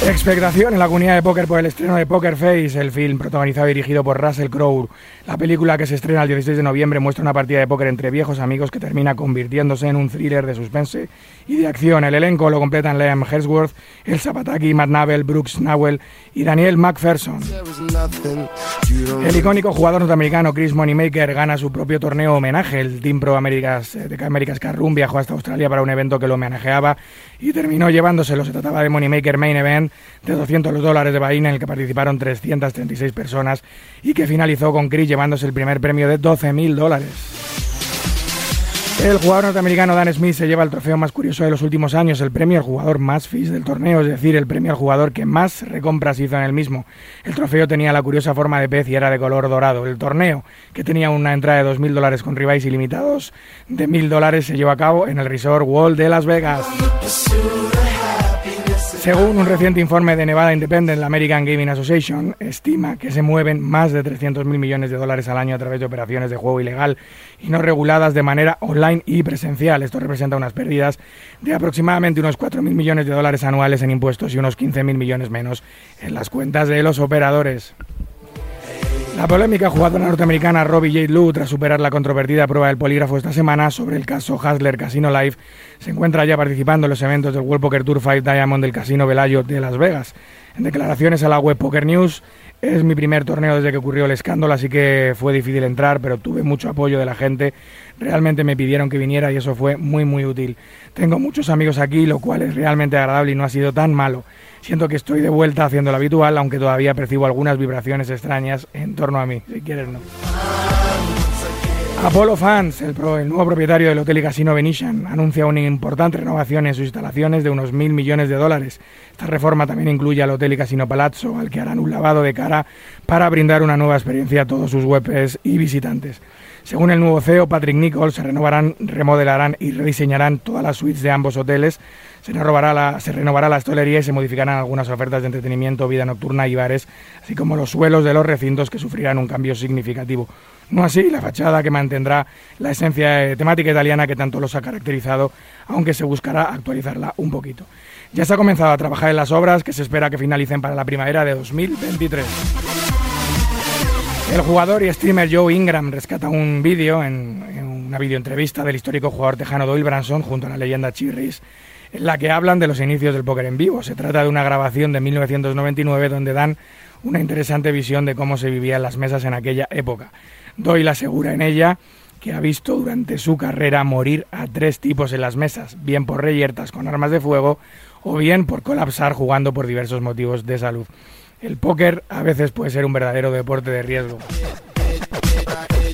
[SPEAKER 1] Expectación en la comunidad de póker por el estreno de Poker Face, el film protagonizado y dirigido por Russell Crowe. La película que se estrena el 16 de noviembre muestra una partida de póker entre viejos amigos que termina convirtiéndose en un thriller de suspense y de acción. El elenco lo completan Liam Hemsworth, Elsa Pataki, Matt Nabel, Brooks Nowell y Daniel McPherson. El icónico jugador norteamericano Chris Moneymaker gana su propio torneo homenaje. El Team Pro Américas eh, de Américas Carroom viajó hasta Australia para un evento que lo homenajeaba y terminó llevándoselo. Se trataba de Moneymaker Main Event de 200 dólares de Bahía en el que participaron 336 personas y que finalizó con Chris llevándose el primer premio de 12.000 dólares. El jugador norteamericano Dan Smith se lleva el trofeo más curioso de los últimos años, el premio al jugador más fees del torneo, es decir, el premio al jugador que más recompras hizo en el mismo. El trofeo tenía la curiosa forma de pez y era de color dorado. El torneo, que tenía una entrada de 2.000 dólares con rivales ilimitados de 1.000 dólares, se llevó a cabo en el Resort World de Las Vegas. Según un reciente informe de Nevada Independent, la American Gaming Association estima que se mueven más de 300.000 millones de dólares al año a través de operaciones de juego ilegal y no reguladas de manera online y presencial. Esto representa unas pérdidas de aproximadamente unos 4.000 millones de dólares anuales en impuestos y unos 15.000 millones menos en las cuentas de los operadores. La polémica jugadora norteamericana Robbie J. Lou, tras superar la controvertida prueba del polígrafo esta semana sobre el caso Hasler Casino Live, se encuentra ya participando en los eventos del World Poker Tour 5 Diamond del Casino Velayo de Las Vegas. En declaraciones a la web Poker News, Es mi primer torneo desde que ocurrió el escándalo, así que fue difícil entrar, pero tuve mucho apoyo de la gente. Realmente me pidieron que viniera y eso fue muy, muy útil. Tengo muchos amigos aquí, lo cual es realmente agradable y no ha sido tan malo. Siento que estoy de vuelta haciendo lo habitual, aunque todavía percibo algunas vibraciones extrañas en torno a mí. Si quieres, no. Apollo Fans, el, pro- el nuevo propietario del hotel y casino Venetian, anuncia una importante renovación en sus instalaciones de unos mil millones de dólares. Esta reforma también incluye al hotel y casino Palazzo, al que harán un lavado de cara para brindar una nueva experiencia a todos sus huéspedes y visitantes. Según el nuevo CEO, Patrick Nichols, se renovarán, remodelarán y rediseñarán todas las suites de ambos hoteles. Se renovará, la, se renovará la y se modificarán algunas ofertas de entretenimiento, vida nocturna y bares, así como los suelos de los recintos que sufrirán un cambio significativo. No así la fachada que mantendrá la esencia eh, temática italiana que tanto los ha caracterizado, aunque se buscará actualizarla un poquito. Ya se ha comenzado a trabajar en las obras que se espera que finalicen para la primavera de 2023. El jugador y streamer Joe Ingram rescata un vídeo en, en una videoentrevista del histórico jugador tejano Doyle Branson junto a la leyenda Chirris, la que hablan de los inicios del póker en vivo. Se trata de una grabación de 1999 donde dan una interesante visión de cómo se vivían las mesas en aquella época. Doyle asegura en ella que ha visto durante su carrera morir a tres tipos en las mesas, bien por reyertas con armas de fuego o bien por colapsar jugando por diversos motivos de salud. El póker a veces puede ser un verdadero deporte de riesgo.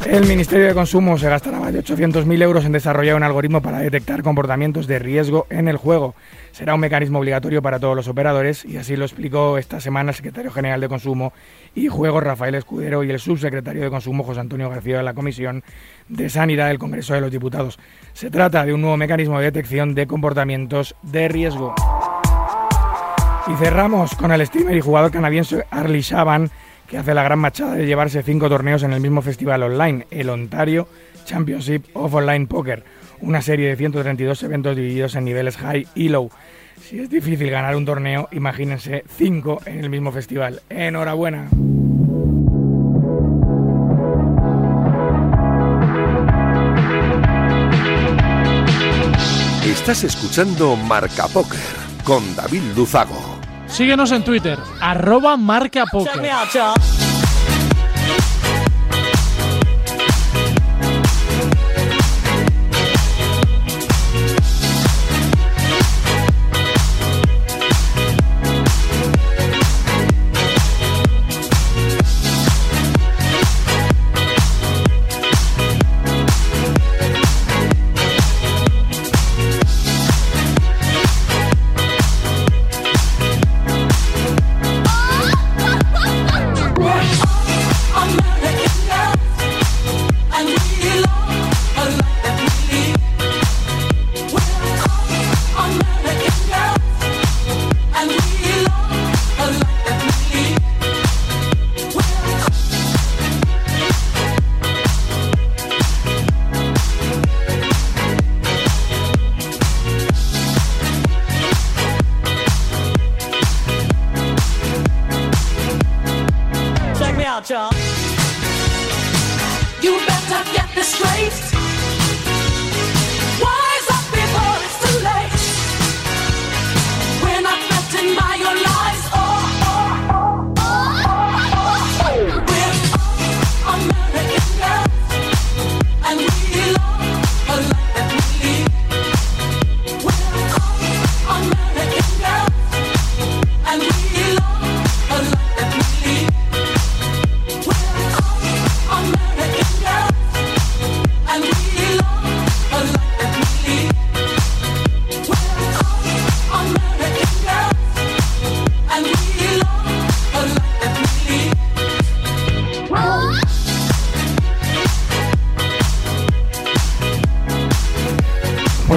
[SPEAKER 1] El Ministerio de Consumo se gastará más de 800.000 euros en desarrollar un algoritmo para detectar comportamientos de riesgo en el juego. Será un mecanismo obligatorio para todos los operadores y así lo explicó esta semana el secretario general de Consumo y Juegos Rafael Escudero y el subsecretario de Consumo José Antonio García de la Comisión de Sanidad del Congreso de los Diputados. Se trata de un nuevo mecanismo de detección de comportamientos de riesgo. Y cerramos con el streamer y jugador canadiense Arlie Shaban, que hace la gran machada de llevarse cinco torneos en el mismo festival online, el Ontario Championship of Online Poker, una serie de 132 eventos divididos en niveles high y low. Si es difícil ganar un torneo, imagínense cinco en el mismo festival. Enhorabuena.
[SPEAKER 4] Estás escuchando Marca Póker con David Luzago.
[SPEAKER 8] Síguenos en Twitter, arroba marca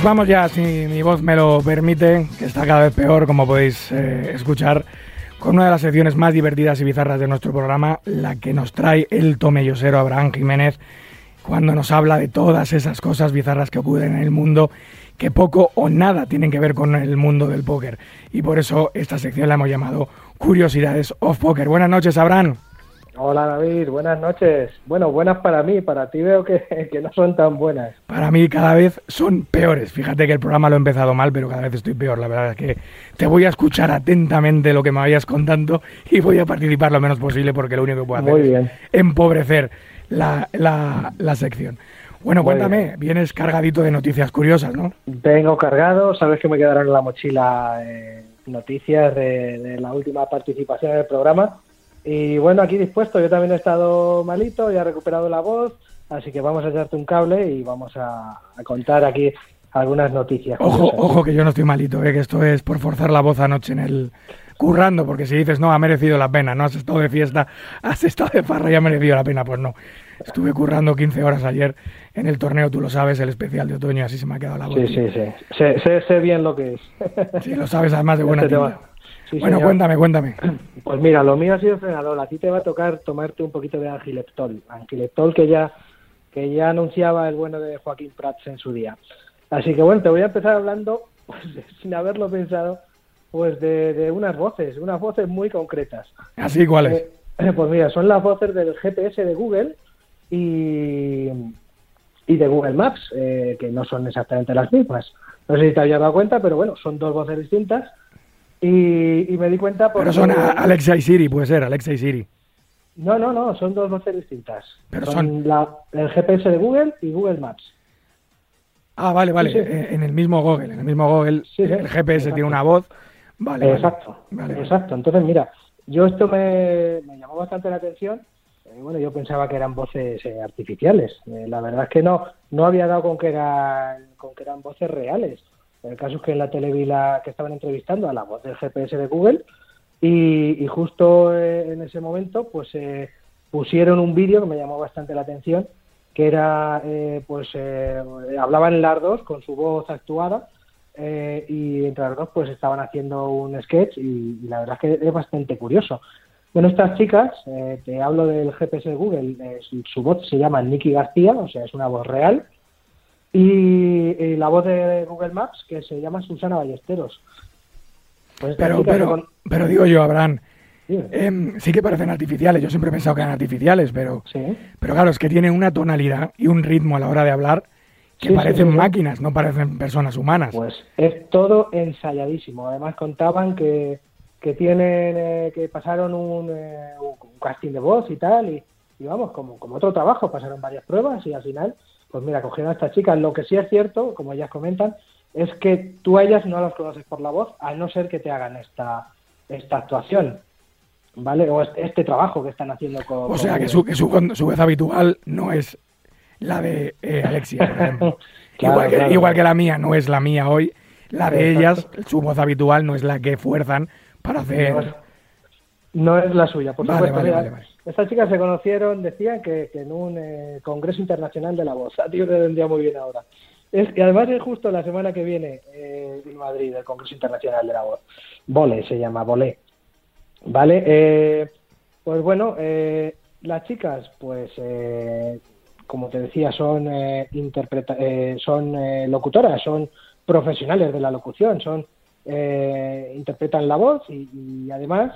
[SPEAKER 1] vamos ya, si mi voz me lo permite, que está cada vez peor, como podéis eh, escuchar, con una de las secciones más divertidas y bizarras de nuestro programa, la que nos trae el tomellosero Abraham Jiménez, cuando nos habla de todas esas cosas bizarras que ocurren en el mundo, que poco o nada tienen que ver con el mundo del póker. Y por eso esta sección la hemos llamado Curiosidades of Poker. Buenas noches, Abraham.
[SPEAKER 9] Hola David, buenas noches. Bueno, buenas para mí, para ti veo que, que no son tan buenas.
[SPEAKER 1] Para mí cada vez son peores. Fíjate que el programa lo he empezado mal, pero cada vez estoy peor. La verdad es que te voy a escuchar atentamente lo que me vayas contando y voy a participar lo menos posible porque lo único que puedo hacer
[SPEAKER 9] Muy
[SPEAKER 1] es empobrecer la, la- la sección. Bueno, cuéntame, vienes cargadito de noticias curiosas, ¿no?
[SPEAKER 9] Vengo cargado, sabes que me quedaron en la mochila eh, noticias de, de la última participación en el programa. Y bueno, aquí dispuesto, yo también he estado malito, ya he recuperado la voz, así que vamos a echarte un cable y vamos a, a contar aquí algunas noticias.
[SPEAKER 1] Ojo,
[SPEAKER 9] curiosas.
[SPEAKER 1] ojo que yo no estoy malito, ¿eh? que esto es por forzar la voz anoche en el currando, porque si dices no, ha merecido la pena, no has estado de fiesta, has estado de farra y ha merecido la pena, pues no. Estuve currando 15 horas ayer en el torneo, tú lo sabes, el especial de otoño, así se me ha quedado la voz.
[SPEAKER 9] Sí, sí, sí. Sé, sé- sé bien lo que es.
[SPEAKER 1] Sí, lo sabes además de buena
[SPEAKER 9] Este tema.
[SPEAKER 1] tinta.
[SPEAKER 9] Sí,
[SPEAKER 1] bueno,
[SPEAKER 9] señor.
[SPEAKER 1] cuéntame, cuéntame.
[SPEAKER 9] Pues mira, lo mío ha sido frenador. A ti te va a tocar tomarte un poquito de angileptol. Angileptol que ya, que ya anunciaba el bueno de Joaquín Prats en su día. Así que bueno, te voy a empezar hablando, pues, sin haberlo pensado, pues de, de unas voces, unas voces muy concretas.
[SPEAKER 1] Así, ¿cuáles?
[SPEAKER 9] Eh, pues mira, son las voces del GPS de Google y, y de Google Maps, eh, que no son exactamente las mismas. No sé si te habías dado cuenta, pero bueno, son dos voces distintas. Y, y me di cuenta porque...
[SPEAKER 1] Pero son a- Alexa y Siri, puede ser, Alexa y Siri.
[SPEAKER 9] No, no, no, son dos voces distintas.
[SPEAKER 1] Pero
[SPEAKER 9] son
[SPEAKER 1] son-
[SPEAKER 9] la- el GPS de Google y Google Maps.
[SPEAKER 1] Ah, vale, vale,
[SPEAKER 9] Sí, sí.
[SPEAKER 1] eh, en el mismo Google, en el mismo Google,
[SPEAKER 9] Sí,
[SPEAKER 1] el GPS
[SPEAKER 9] exacto.
[SPEAKER 1] tiene una voz. Vale,
[SPEAKER 9] exacto,
[SPEAKER 1] Vale, vale.
[SPEAKER 9] exacto. Entonces, mira, yo esto me, me llamó bastante la atención. Eh, bueno, yo pensaba que eran voces eh, artificiales. Eh, la verdad es que no, no había dado con que eran, con que eran voces reales. El caso es que en la tele vi la que estaban entrevistando a la voz del GPS de Google y, justo eh, en ese momento, pues eh, pusieron un vídeo que me llamó bastante la atención, que era, eh, pues, eh, hablaban las dos con su voz actuada y entre las dos pues estaban haciendo un sketch y, la verdad es que es bastante curioso. Bueno, estas chicas, eh, te hablo del GPS de Google, su, su voz se llama Nikki García, o sea, es una voz real, y, y la voz de Google Maps que se llama Susana Ballesteros. Pues
[SPEAKER 1] Pero, pero,
[SPEAKER 9] con-
[SPEAKER 1] pero digo yo, Abraham, em, sí que parecen artificiales, yo siempre he pensado que eran artificiales, pero,
[SPEAKER 9] Sí.
[SPEAKER 1] pero claro, es que tienen una tonalidad y un ritmo a la hora de hablar que
[SPEAKER 9] Sí,
[SPEAKER 1] parecen
[SPEAKER 9] sí.
[SPEAKER 1] máquinas, no parecen personas humanas.
[SPEAKER 9] Pues es todo ensayadísimo. Además contaban que, que tienen eh, que pasaron un, eh, un casting de voz y tal y, y vamos como como otro trabajo pasaron varias pruebas y al final pues mira cogieron a estas chicas. Lo que sí es cierto, como ellas comentan, es que tú a ellas no las conoces por la voz a no ser que te hagan esta esta actuación, ¿vale? O este, este trabajo que están haciendo con.
[SPEAKER 1] o
[SPEAKER 9] con
[SPEAKER 1] sea, que su, que su, su voz habitual no es la de eh, Alexia, por ejemplo.
[SPEAKER 9] Claro,
[SPEAKER 1] igual, que,
[SPEAKER 9] claro.
[SPEAKER 1] igual que la mía no es la mía hoy, la de ellas, su voz habitual no es la que fuerzan para hacer...
[SPEAKER 9] No es- No es la suya, por
[SPEAKER 1] Vale,
[SPEAKER 9] supuesto.
[SPEAKER 1] vale, vale.
[SPEAKER 9] Estas chicas se conocieron, decían que, que en un eh, Congreso Internacional de la Voz. A ti te vendría muy bien ahora. Es, y además es justo la semana que viene eh, en Madrid, el Congreso Internacional de la Voz. Vole se llama, Vole. Vale, eh, pues bueno, eh, las chicas, pues eh, como te decía, son eh, interpreta- son locutoras, son profesionales de la locución, son interpretan la voz y, y además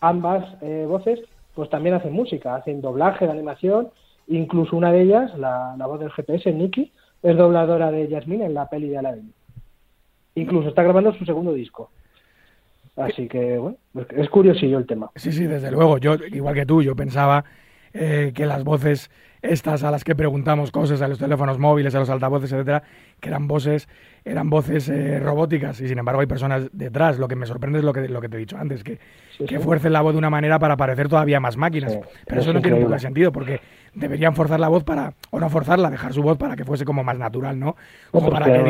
[SPEAKER 9] ambas voces pues también hacen música, hacen doblaje de animación, incluso una de ellas, la, la voz del GPS, Nikki, es dobladora de Jasmine en la peli de Aladdin. Incluso está grabando su segundo disco. Así que, bueno, es curiosillo el tema.
[SPEAKER 1] Sí, sí, desde luego. Yo, igual que tú, yo pensaba eh, que las voces estas a las que preguntamos cosas a los teléfonos móviles, a los altavoces, etcétera, que eran voces, eran voces eh, robóticas y sin embargo hay personas detrás. Lo que me sorprende es lo que, lo que te he dicho antes, que,
[SPEAKER 9] Sí,
[SPEAKER 1] que
[SPEAKER 9] sí.
[SPEAKER 1] fuercen la voz de una manera para parecer todavía más máquinas.
[SPEAKER 9] Sí,
[SPEAKER 1] Pero
[SPEAKER 9] es
[SPEAKER 1] eso no tiene de sentido porque deberían forzar la voz para, o no forzarla, dejar su voz para que fuese como más natural, ¿no? Como
[SPEAKER 9] Pues
[SPEAKER 1] para
[SPEAKER 9] que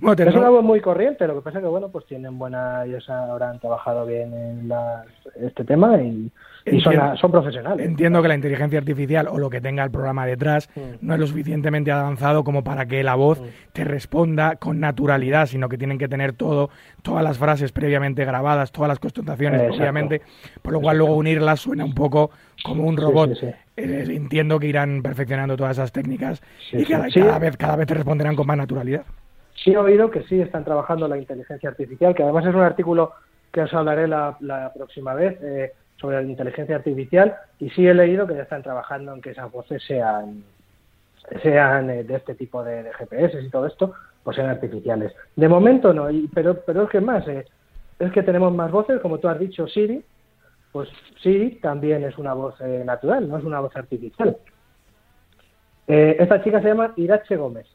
[SPEAKER 1] Bueno,
[SPEAKER 9] es una voz muy corriente, lo que pasa que bueno, pues tienen buena, ellos habrán trabajado bien en las- este tema y, y son, profesionales.
[SPEAKER 1] Entiendo que la inteligencia artificial o lo que tenga el programa detrás
[SPEAKER 9] Mm.
[SPEAKER 1] no es lo suficientemente avanzado como para que la voz te responda con naturalidad, sino que tienen que tener todo, todas las frases previamente grabadas, todas las constataciones,
[SPEAKER 9] Exacto.
[SPEAKER 1] obviamente, por lo cual luego unirlas suena un poco como un robot.
[SPEAKER 9] sí, sí.
[SPEAKER 1] Eh, entiendo que irán perfeccionando todas esas técnicas y cada, cada vez cada vez te responderán con más naturalidad.
[SPEAKER 9] Sí he oído que sí están trabajando la inteligencia artificial, que además es un artículo que os hablaré la, la próxima vez. eh, sobre la inteligencia artificial y sí he leído que ya están trabajando en que esas voces sean sean eh, de este tipo de, GPS y todo esto, pues sean artificiales. De momento no, y- pero pero es que más, eh, es que tenemos más voces, como tú has dicho, Siri, pues Siri también es una voz eh, natural, no es una voz artificial. Eh, esta chica se llama Irache Gómez.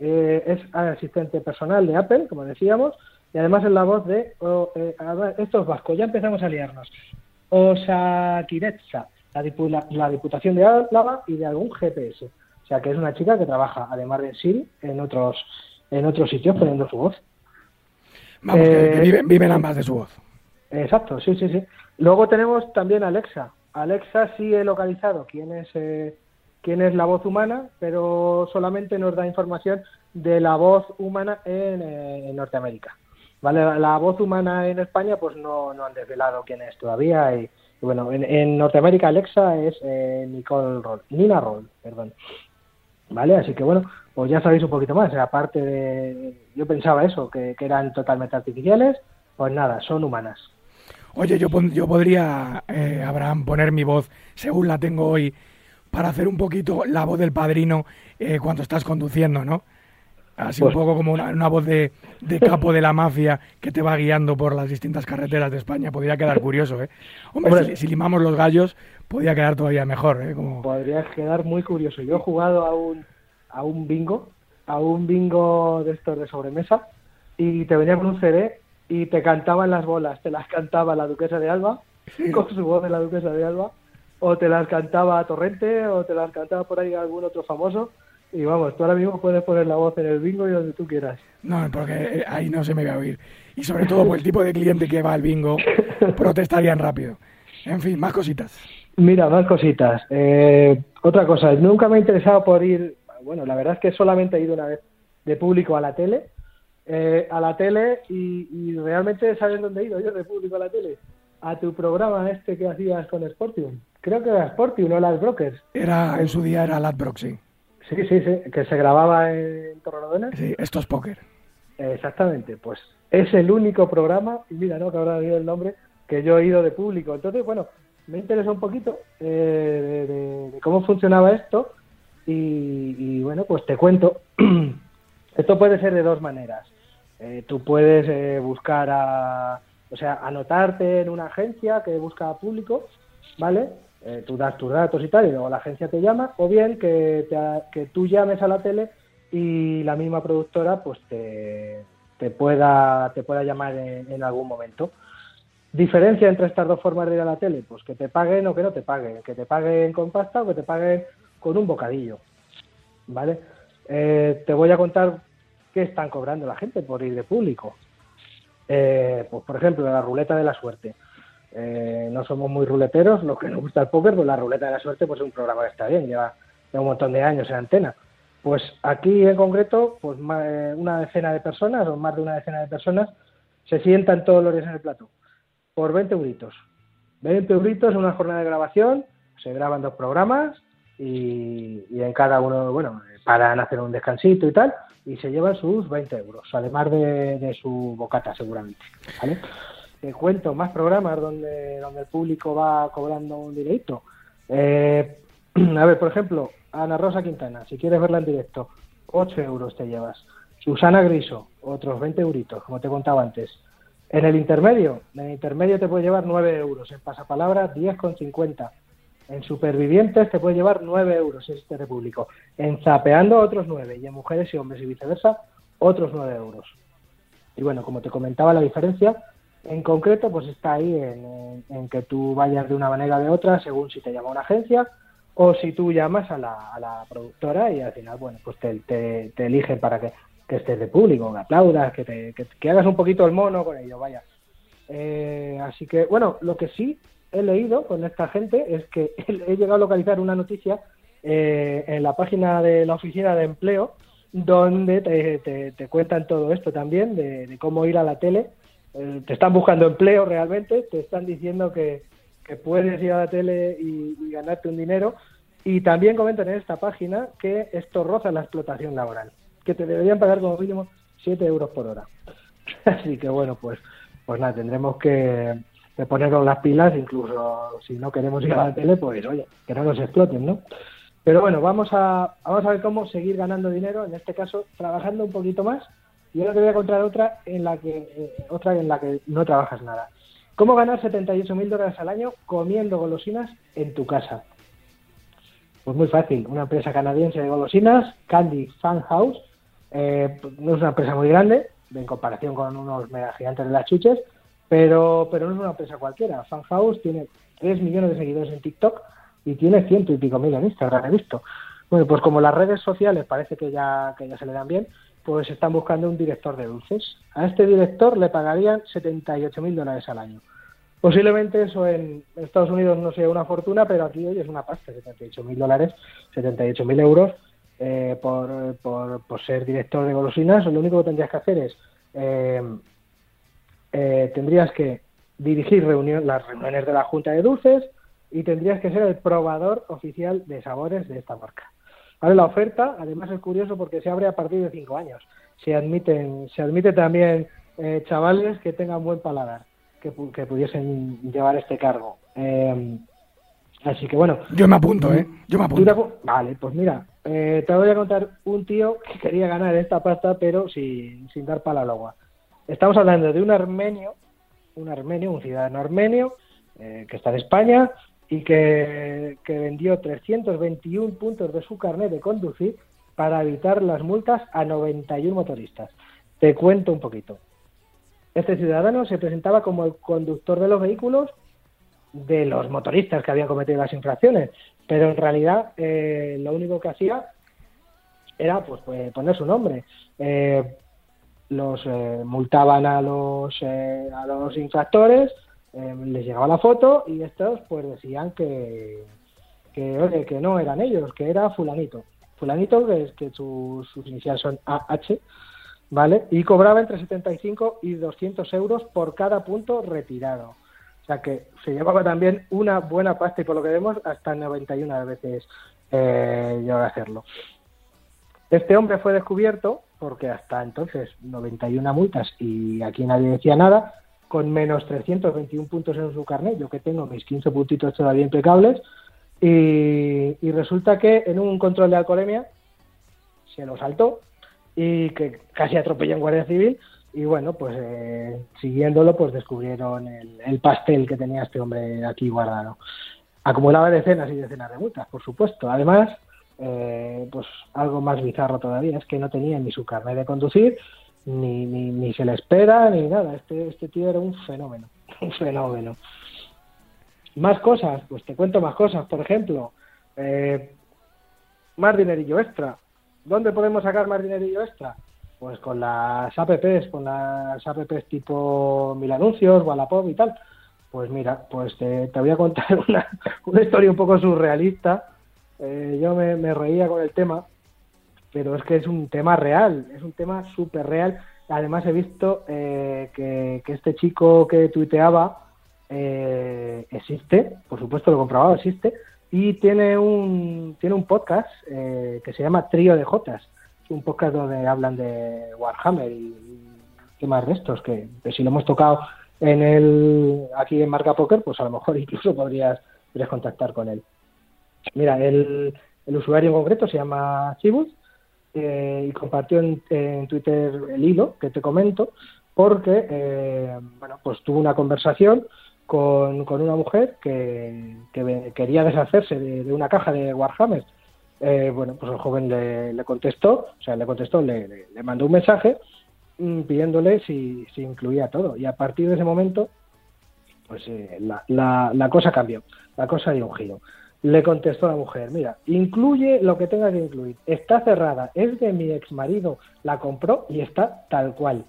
[SPEAKER 9] Eh, es asistente personal de Apple, como decíamos, y además es la voz de, o, eh, esto es vasco, ya empezamos a liarnos, Osakiretsa, la, dipu- la, la Diputación de Álava y de algún GPS. O sea que es una chica que trabaja, además de en Siri, en otros, en otros sitios poniendo su voz.
[SPEAKER 1] Vamos, que, que
[SPEAKER 9] Eh,
[SPEAKER 1] viven, viven ambas de su voz.
[SPEAKER 9] Exacto, sí, sí, sí. Luego tenemos también Alexa. Alexa sí he localizado quién es, eh, quién es la voz humana, pero solamente nos da información de la voz humana en, eh, en Norteamérica. ¿Vale? La, voz humana en España pues no, no han desvelado quién es todavía. Y, bueno, en, en Norteamérica Alexa es eh, Nicole Roll, Nina Roll, perdón. ¿Vale? Así que bueno, pues ya sabéis un poquito más. Aparte de, yo pensaba eso, que, que eran totalmente artificiales, pues nada, son humanas.
[SPEAKER 1] Oye, yo, yo podría, eh, Abraham, poner mi voz, según la tengo hoy, para hacer un poquito la voz del padrino eh, cuando estás conduciendo, ¿no? Así
[SPEAKER 9] Pues-
[SPEAKER 1] un poco como una, una voz de, de capo de la mafia que te va guiando por las distintas carreteras de España. Podría quedar curioso, ¿eh? Hombre,
[SPEAKER 9] Hombre.
[SPEAKER 1] si, si limamos los gallos, podría quedar todavía mejor, ¿eh? Como...
[SPEAKER 9] Podría quedar muy curioso. Yo he jugado a un, a un bingo, a un bingo de estos de sobremesa, y te venía con un CD y te cantaban las bolas, te las cantaba la duquesa de Alba, con su voz de la duquesa de Alba, o te las cantaba Torrente, o te las cantaba por ahí algún otro famoso, y vamos, tú ahora mismo puedes poner la voz en el bingo y donde tú quieras.
[SPEAKER 1] No, porque eh, ahí no se me va a oír. Y sobre todo por el tipo de cliente que va al bingo, protestarían rápido. En fin, más cositas.
[SPEAKER 9] Mira, más cositas. Eh, otra cosa, nunca me ha interesado por ir, bueno, la verdad es que solamente he ido una vez de público a la tele, eh, a la tele y, y realmente sabes dónde he ido yo de público a la tele, a tu programa este que hacías con Sportium. Creo que era Sportium, no las Brokers.
[SPEAKER 1] Era, en su día era Ladbroke, sí.
[SPEAKER 9] Sí, sí, sí, que se grababa en Torrelodones.
[SPEAKER 1] Sí, esto es póker.
[SPEAKER 9] Exactamente, pues es el único programa, y mira, no, que ahora digo el nombre, que yo he ido de público. Entonces, bueno, me interesa un poquito eh, de, de- de cómo funcionaba esto y, y, bueno, pues te cuento. esto puede ser de dos maneras. Eh, tú puedes eh, buscar a, o sea, anotarte en una agencia que busca público, ¿vale? Eh, tú das tus datos y tal, y luego la agencia te llama, o bien que, te que tú llames a la tele y la misma productora pues te, te pueda te pueda llamar en, en algún momento. Diferencia entre estas dos formas de ir a la tele, pues que te paguen o que no te paguen, que te paguen con pasta o que te paguen con un bocadillo, ¿vale? Eh, te voy a contar qué están cobrando la gente por ir de público. Eh, pues por ejemplo, la ruleta de la suerte. Eh, no somos muy ruleteros, los que nos gusta el póker, pues la ruleta de la suerte pues es un programa que está bien, lleva, lleva un montón de años en antena. Pues aquí en concreto, pues ma- eh, una decena de personas o más de una decena de personas se sientan todos los días en el plato por 20 euritos. 20 euritos una jornada de grabación, se graban dos programas y, y en cada uno, bueno, paran a hacer un descansito y tal, y se llevan sus 20 euros, además de, de su bocata seguramente. ¿vale? Te cuento más programas donde, donde el público va cobrando un dinerito. Eh, a ver, por ejemplo, Ana Rosa Quintana, si quieres verla en directo, 8 euros te llevas. Susana Griso, otros 20 euritos, como te contaba antes. En el intermedio, en el intermedio te puede llevar 9 euros. En pasapalabra, 10,50. En supervivientes te puede llevar 9 euros, este público. En zapeando, otros 9. Y en mujeres y hombres y viceversa, otros 9 euros. Y bueno, como te comentaba, la diferencia en concreto pues está ahí en, en- que tú vayas de una manera o de otra según si te llama una agencia o si tú llamas a la, a la productora y al final, bueno, pues te, te, te eligen para que, estés de público, que aplaudas, que, te, que, hagas un poquito el mono con ello, vaya. Eh, así que, bueno, lo que sí he leído con esta gente es que he llegado a localizar una noticia eh, en la página de la oficina de empleo donde te, te- cuentan todo esto también, de cómo ir a la tele. Eh, te están buscando empleo realmente, te están diciendo que, que puedes ir a la tele y, ganarte un dinero. Y también comentan en esta página que esto roza la explotación laboral, que te deberían pagar como mínimo 7 euros por hora. Así que bueno, pues, pues nada, tendremos que, de ponernos las pilas, incluso si no queremos ir a la tele, pues oye, que no nos exploten, ¿no? Pero bueno, vamos a, vamos a ver cómo seguir ganando dinero, en este caso trabajando un poquito más. Y ahora te voy a contar otra en la que, eh, otra en la que no trabajas nada. ¿Cómo ganar 78 mil dólares al año comiendo golosinas en tu casa? Pues muy fácil, una empresa canadiense de golosinas, Candy Fan House, eh, no es una empresa muy grande en comparación con unos mega gigantes de las chuches, pero, pero no es una empresa cualquiera. Fan House tiene 3 millones de seguidores en TikTok y tiene ciento y pico mil en Instagram, he visto. Bueno, pues como las redes sociales parece que ya, que ya se le dan bien, pues están buscando un director de dulces. A este director le pagarían 78 mil dólares al año. Posiblemente eso en Estados Unidos no sea una fortuna, pero aquí hoy es una pasta, 78 mil dólares, 78 mil euros eh, por, por, ser director de golosinas. Lo único que tendrías que hacer es, eh, eh, tendrías que dirigir reunión, las reuniones de la Junta de Dulces y tendrías que ser el probador oficial de sabores de esta marca. Ahora la oferta, además es curioso porque se abre a partir de 5 años. Se admiten, se admite también eh, chavales que tengan buen paladar, que, que pudiesen llevar este cargo. Eh, así que bueno.
[SPEAKER 1] Yo me apunto, ¿eh? Yo me
[SPEAKER 9] ¿Tú te
[SPEAKER 1] apunto.
[SPEAKER 9] apu- Vale, pues mira, eh, te voy a contar un tío que quería ganar esta pasta, pero sin, sin dar pala al agua. Estamos hablando de un armenio, un armenio, un ciudadano armenio, eh, que está en España y que, que vendió 321 puntos de su carnet de conducir para evitar las multas a 91 motoristas. Te cuento un poquito. Este ciudadano se presentaba como el conductor de los vehículos de los motoristas que habían cometido las infracciones, pero en realidad eh, lo único que hacía era pues, pues, poner su nombre. Eh, los eh, multaban a los eh, a los infractores, eh, les llegaba la foto y estos pues decían que que no eran ellos, que era fulanito. Fulanito que es que sus, sus iniciales son AH, ¿vale? Y cobraba entre 75 y 200 euros por cada punto retirado. O sea que se llevaba también una buena pasta y por lo que vemos hasta 91 veces eh, llegó a hacerlo. Este hombre fue descubierto porque hasta entonces 91 multas y aquí nadie decía nada, con menos 321 puntos en su carnet, yo que tengo mis 15 puntitos todavía impecables, y, y resulta que en un control de alcoholemia se lo saltó y que casi atropelló en Guardia Civil y bueno, pues eh, siguiéndolo pues descubrieron el, el pastel que tenía este hombre aquí guardado. Acumulaba decenas y decenas de multas, por supuesto. Además, eh, pues algo más bizarro todavía es que no tenía ni su carnet de conducir, ni, ni, ni se le espera, ni nada. Este, este tío era un fenómeno, un fenómeno. Más cosas, pues te cuento más cosas. Por ejemplo, eh, más dinerillo extra. ¿Dónde podemos sacar más dinerillo extra? Pues con las apps, con las apps tipo Mil Anuncios, Wallapop y tal. Pues mira, pues te, te voy a contar una, una historia un poco surrealista. Eh, yo me, me reía con el tema, pero es que es un tema real, es un tema súper real. Además he visto eh, que, que este chico que tuiteaba eh, existe, por supuesto lo he comprobado, existe, y tiene un, tiene un podcast eh, que se llama Trío de Jotas. Un podcast donde hablan de Warhammer y, temas de estos, que, que si lo hemos tocado en el aquí en Marca Poker, pues a lo mejor incluso podrías, podrías contactar con él. Mira, el, el usuario en concreto se llama Chibus eh, y compartió en, Twitter el hilo que te comento porque eh, bueno pues tuvo una conversación con, con una mujer que, que quería deshacerse de, de una caja de Warhammer. Eh, bueno, pues el joven le, le contestó, o sea, le contestó, le, le- le mandó un mensaje mm, pidiéndole si, si incluía todo. Y a partir de ese momento, pues eh, la, la, la cosa cambió, la cosa dio un giro. Le contestó la mujer, mira, incluye lo que tenga que incluir. Está cerrada, es de mi ex marido, la compró y está tal cual.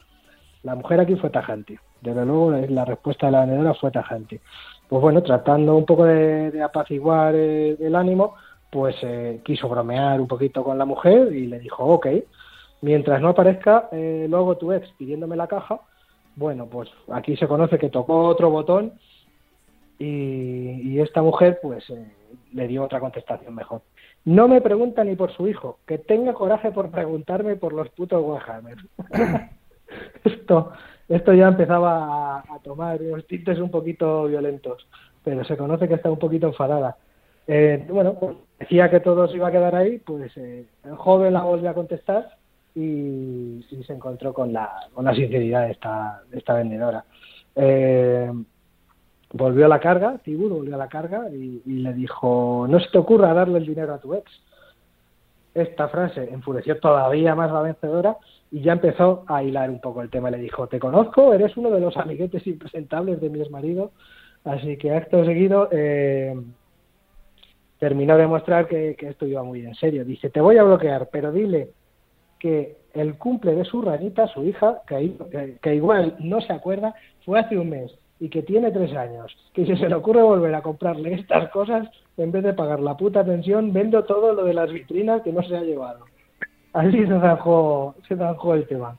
[SPEAKER 9] La mujer aquí fue tajante. Desde luego la- respuesta de la vendedora fue tajante. Pues bueno, tratando un poco de, apaciguar eh, el ánimo, pues eh, quiso bromear un poquito con la mujer y le dijo, ok, mientras no aparezca eh, luego tu ex pidiéndome la caja, bueno, pues aquí se conoce que tocó otro botón y, y esta mujer pues eh, le dio otra contestación mejor. No me pregunta ni por su hijo, que tenga coraje por preguntarme por los putos Warhammer. esto, esto ya empezaba a, tomar unos tintes un poquito violentos, pero se conoce que está un poquito enfadada. Eh, bueno, pues decía que todo se iba a quedar ahí, pues eh, el joven la volvió a contestar y, y se encontró con la, con la sinceridad de esta, de esta vendedora. Eh, volvió a la carga, Tibur volvió a la carga y, le dijo, no se te ocurra darle el dinero a tu ex. Esta frase enfureció todavía más la vencedora y ya empezó a hilar un poco el tema. Le dijo, te conozco, eres uno de los amiguetes impresentables de mi exmarido, así que acto seguido eh, terminó de mostrar que, esto iba muy en serio. Dice, te voy a bloquear, pero dile que el cumple de su ranita, su hija, que igual no se acuerda, fue hace un mes y que tiene tres años, que si se le ocurre volver a comprarle estas cosas, en vez de pagar la puta pensión, vendo todo lo de las vitrinas que no se ha llevado. Así se zanjó, se zanjó el tema.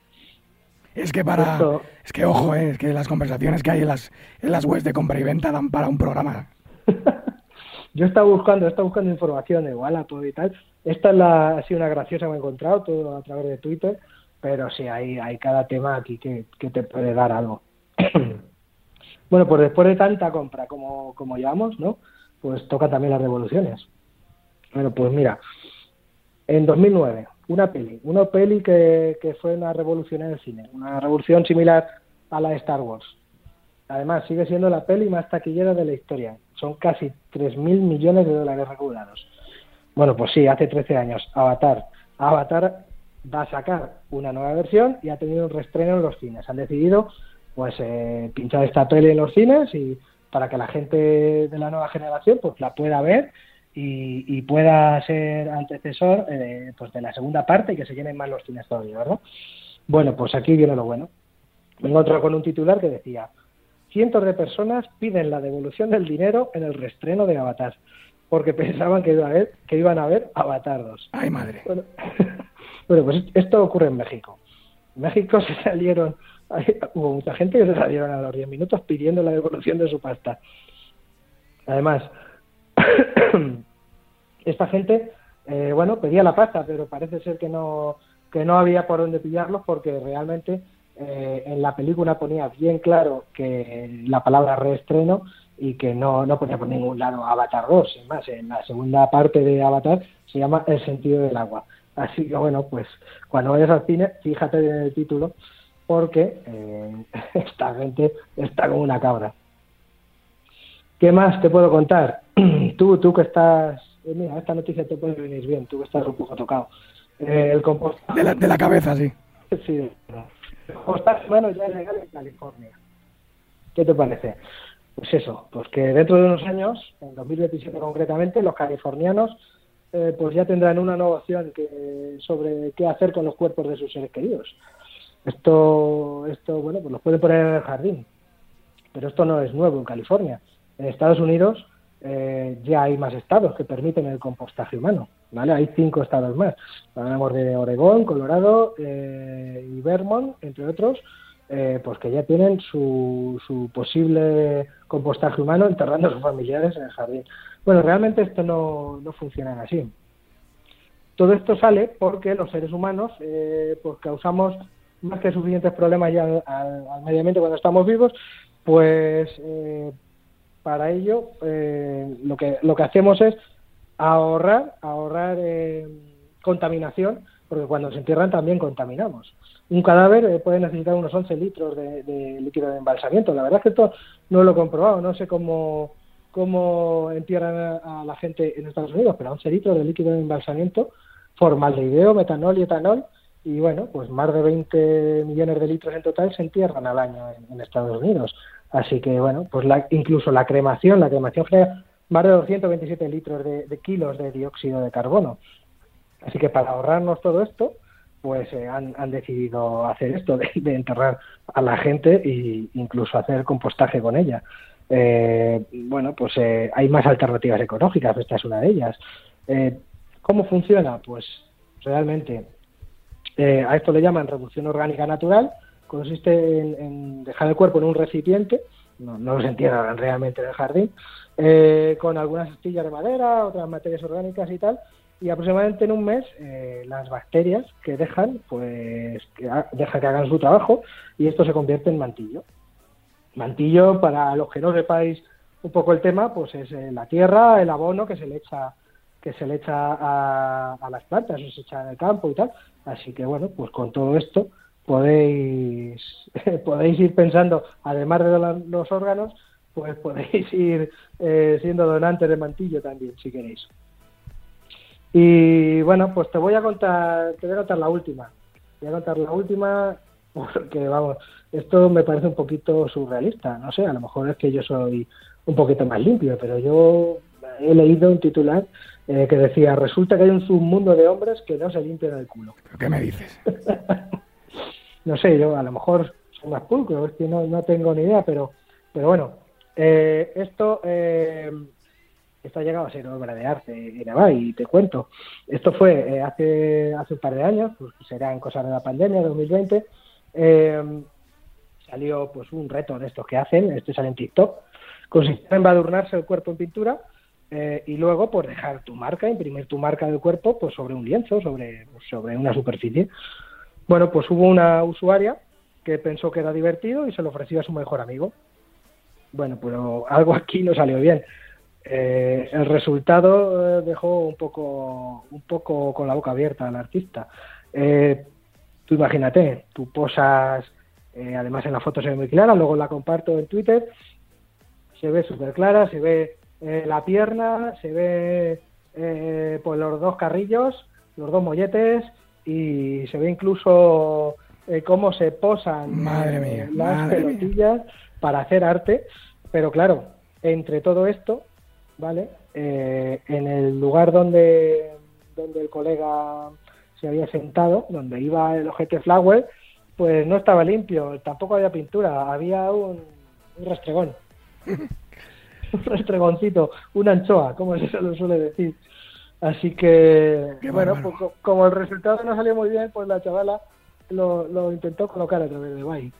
[SPEAKER 1] Es que para.
[SPEAKER 9] Esto-
[SPEAKER 1] Es que ojo, eh, es que las conversaciones que hay en las, en las webs de compra y venta dan para un programa.
[SPEAKER 9] Yo estaba buscando, estaba buscando información de Wallapop y tal. Esta es la, ha sido una graciosa que he encontrado, todo a través de Twitter, pero sí, hay, hay cada tema aquí que, que te puede dar algo. Bueno, pues después de tanta compra como, como llevamos, ¿no? Pues toca también las revoluciones. Bueno, pues mira, en 2009, una peli, una peli que, que fue una revolución en el cine, una revolución similar a la de Star Wars. Además, sigue siendo la peli más taquillera de la historia. Son casi 3.000 millones de dólares recaudados. Bueno, pues sí, hace 13 años, Avatar. Avatar va a sacar una nueva versión y ha tenido un reestreno en los cines. Han decidido pues eh, pinchar esta peli en los cines y para que la gente de la nueva generación pues la pueda ver y, y pueda ser antecesor eh, pues de la segunda parte y que se llenen más los cines todavía, ¿verdad? Bueno, pues aquí viene lo bueno. Me encontré con un titular que decía cientos de personas piden la devolución del dinero en el reestreno de Avatar porque pensaban que, iba a ver, que iban a ver Avatar 2.
[SPEAKER 1] Ay, madre.
[SPEAKER 9] Bueno, bueno, pues esto ocurre en México. En México se salieron, hubo mucha gente que se salieron a los 10 minutos pidiendo la devolución de su pasta. Además, esta gente, eh, bueno, pedía la pasta, pero parece ser que no, que no había por dónde pillarlos porque realmente eh, en la película ponía bien claro que la palabra reestreno y que no, no ponía por ningún lado Avatar 2. Es más, en la segunda parte de Avatar se llama El sentido del agua. Así que bueno, pues cuando vayas al cine, fíjate en el título porque eh, esta gente está como una cabra. ¿Qué más te puedo contar? tú, tú que estás... eh, mira, esta noticia te puede venir bien, tú que estás un poco tocado. Eh, el compostaje...
[SPEAKER 1] De la, de la cabeza, sí.
[SPEAKER 9] Sí, de verdad. El compostaje humano ya es legal en California. ¿Qué te parece? Pues eso, pues que dentro de unos años, en 2027 concretamente, los californianos eh, pues ya tendrán una nueva opción que, sobre qué hacer con los cuerpos de sus seres queridos. Esto, esto, bueno, pues los pueden poner en el jardín, pero esto no es nuevo en California. En Estados Unidos eh, ya hay más estados que permiten el compostaje humano, ¿vale? Hay cinco estados más. Hablamos de Oregón, Colorado eh, y Vermont, entre otros, eh, pues que ya tienen su, su posible compostaje humano enterrando a sus familiares en el jardín. Bueno, realmente esto no, no funciona así. Todo esto sale porque los seres humanos eh, pues causamos más que suficientes problemas ya al, al- medio ambiente cuando estamos vivos, pues eh, para ello eh, lo que lo que hacemos es ahorrar ahorrar eh, contaminación porque cuando se entierran también contaminamos. Un cadáver eh, puede necesitar unos 11 litros de, líquido de embalsamiento. La verdad es que esto no lo he comprobado. No sé cómo cómo entierran a, la gente en Estados Unidos pero 11 litros de líquido de embalsamiento formaldehído metanol y etanol y bueno, pues más de 20 millones de litros en total se entierran al año en, Estados Unidos. Así que bueno, pues la, incluso la cremación, la cremación genera más de 227 litros de, de kilos de dióxido de carbono. Así que para ahorrarnos todo esto, pues eh, han, han decidido hacer esto de, de enterrar a la gente e incluso hacer compostaje con ella. Eh, bueno, pues eh, hay más alternativas ecológicas, esta es una de ellas. Eh, ¿Cómo funciona? Pues realmente eh, a esto le llaman reducción orgánica natural. Consiste en, dejar el cuerpo en un recipiente, no, no los entierran realmente en el jardín, eh, con algunas astillas de madera, otras materias orgánicas y tal, y aproximadamente en un mes eh, las bacterias que dejan, pues que ha- dejan que hagan su trabajo y esto se convierte en mantillo. Mantillo, para los que no sepáis un poco el tema, pues es la tierra, el abono que se le echa que se le echa a, a las plantas, eso se echa en el campo y tal. Así que bueno, pues con todo esto podéis podéis ir pensando, además de los órganos, pues podéis ir eh, siendo donantes de mantillo también, si queréis. Y bueno, pues te voy a contar, te voy a contar la última. Voy a contar la última porque, vamos, esto me parece un poquito surrealista. No sé, a lo mejor es que yo soy un poquito más limpio, pero yo he leído un titular eh, que decía, resulta que hay un submundo de hombres que no se limpian el culo.
[SPEAKER 1] ¿Pero ¿Qué me dices?
[SPEAKER 9] no sé, yo a lo mejor soy más pulcro, es que no, no tengo ni idea, pero, pero bueno, eh, esto, eh, esto ha llegado a ser obra de arte en y te cuento. Esto fue eh, hace, hace un par de años, pues serán cosas de la pandemia, 2020, eh, salió pues un reto de estos que hacen, este sale en TikTok, consiste en embadurnarse el cuerpo en pintura eh, y luego pues dejar tu marca, imprimir tu marca del cuerpo pues sobre un lienzo, sobre, sobre una superficie. Bueno, pues hubo una usuaria que pensó que era divertido y se lo ofreció a su mejor amigo. Bueno, pero algo aquí no salió bien. Eh, el resultado eh, dejó un poco, un poco con la boca abierta al artista. Tú imagínate, tú posas, además en la foto se ve muy clara, luego la comparto en Twitter, se ve súper clara, se ve eh, la pierna, se ve eh, pues los dos carrillos, los dos molletes y se ve incluso eh, cómo se posan
[SPEAKER 1] Madre
[SPEAKER 9] eh,
[SPEAKER 1] mía,
[SPEAKER 9] las
[SPEAKER 1] madre mía.
[SPEAKER 9] pelotillas para hacer arte, pero claro, entre todo esto, ¿vale? En el lugar donde, donde el colega se había sentado, donde iba el ojete flower, pues no estaba limpio, tampoco había pintura, había un, un restregón. un restregoncito, una anchoa, como se lo suele decir. Así que,
[SPEAKER 1] Qué
[SPEAKER 9] bueno, pues, co- como el resultado no salió muy bien, pues la chavala lo, lo intentó colocar a través de.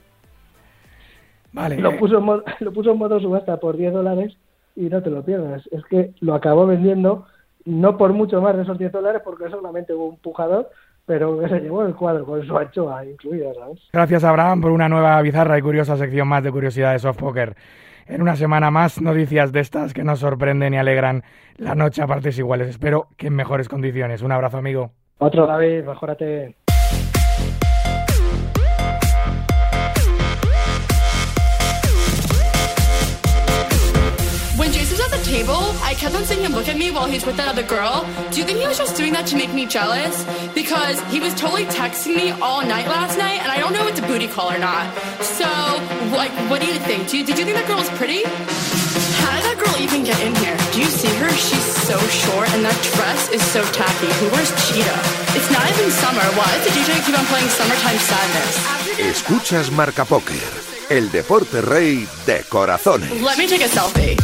[SPEAKER 1] Vale.
[SPEAKER 9] Lo
[SPEAKER 1] eh,
[SPEAKER 9] puso, en modo, lo puso en modo subasta por 10 dólares y no te lo pierdas. Es que lo acabó vendiendo no por mucho más de esos 10 dólares porque solamente hubo un pujador, pero que se llevó el cuadro con su anchoa incluida, ¿sabes?
[SPEAKER 1] Gracias, Abraham, por una nueva bizarra y curiosa sección más de curiosidades soft poker. En una semana más, noticias de estas que nos sorprenden y alegran la noche a partes iguales. Espero que en mejores condiciones. Un abrazo, amigo.
[SPEAKER 9] Otro David, mejórate.
[SPEAKER 10] Table, I kept on seeing him look at me while he's with that other girl. Do you think he was just doing that to make me jealous? Because he was totally texting me all night last night, and I don't know if it's a booty call or not. So, like, what do you think? Do you, did you think that girl was pretty? How did that girl even get in here? Do you see her? She's so short, and that dress is so tacky. Who wears cheetah? It's not even summer. Why does the DJ keep on playing Summertime Sadness?
[SPEAKER 4] Escuchas Marca Póker, el deporte rey de corazones.
[SPEAKER 10] Let me take a selfie.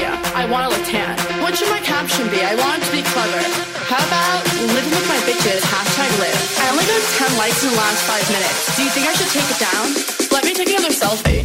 [SPEAKER 10] I want to look tan. What should my caption be? I want it to be clever. How about living with my bitches, hashtag live. I only got 10 likes in the last five minutes. Do you think I should take it down? Let me take another. Selfie,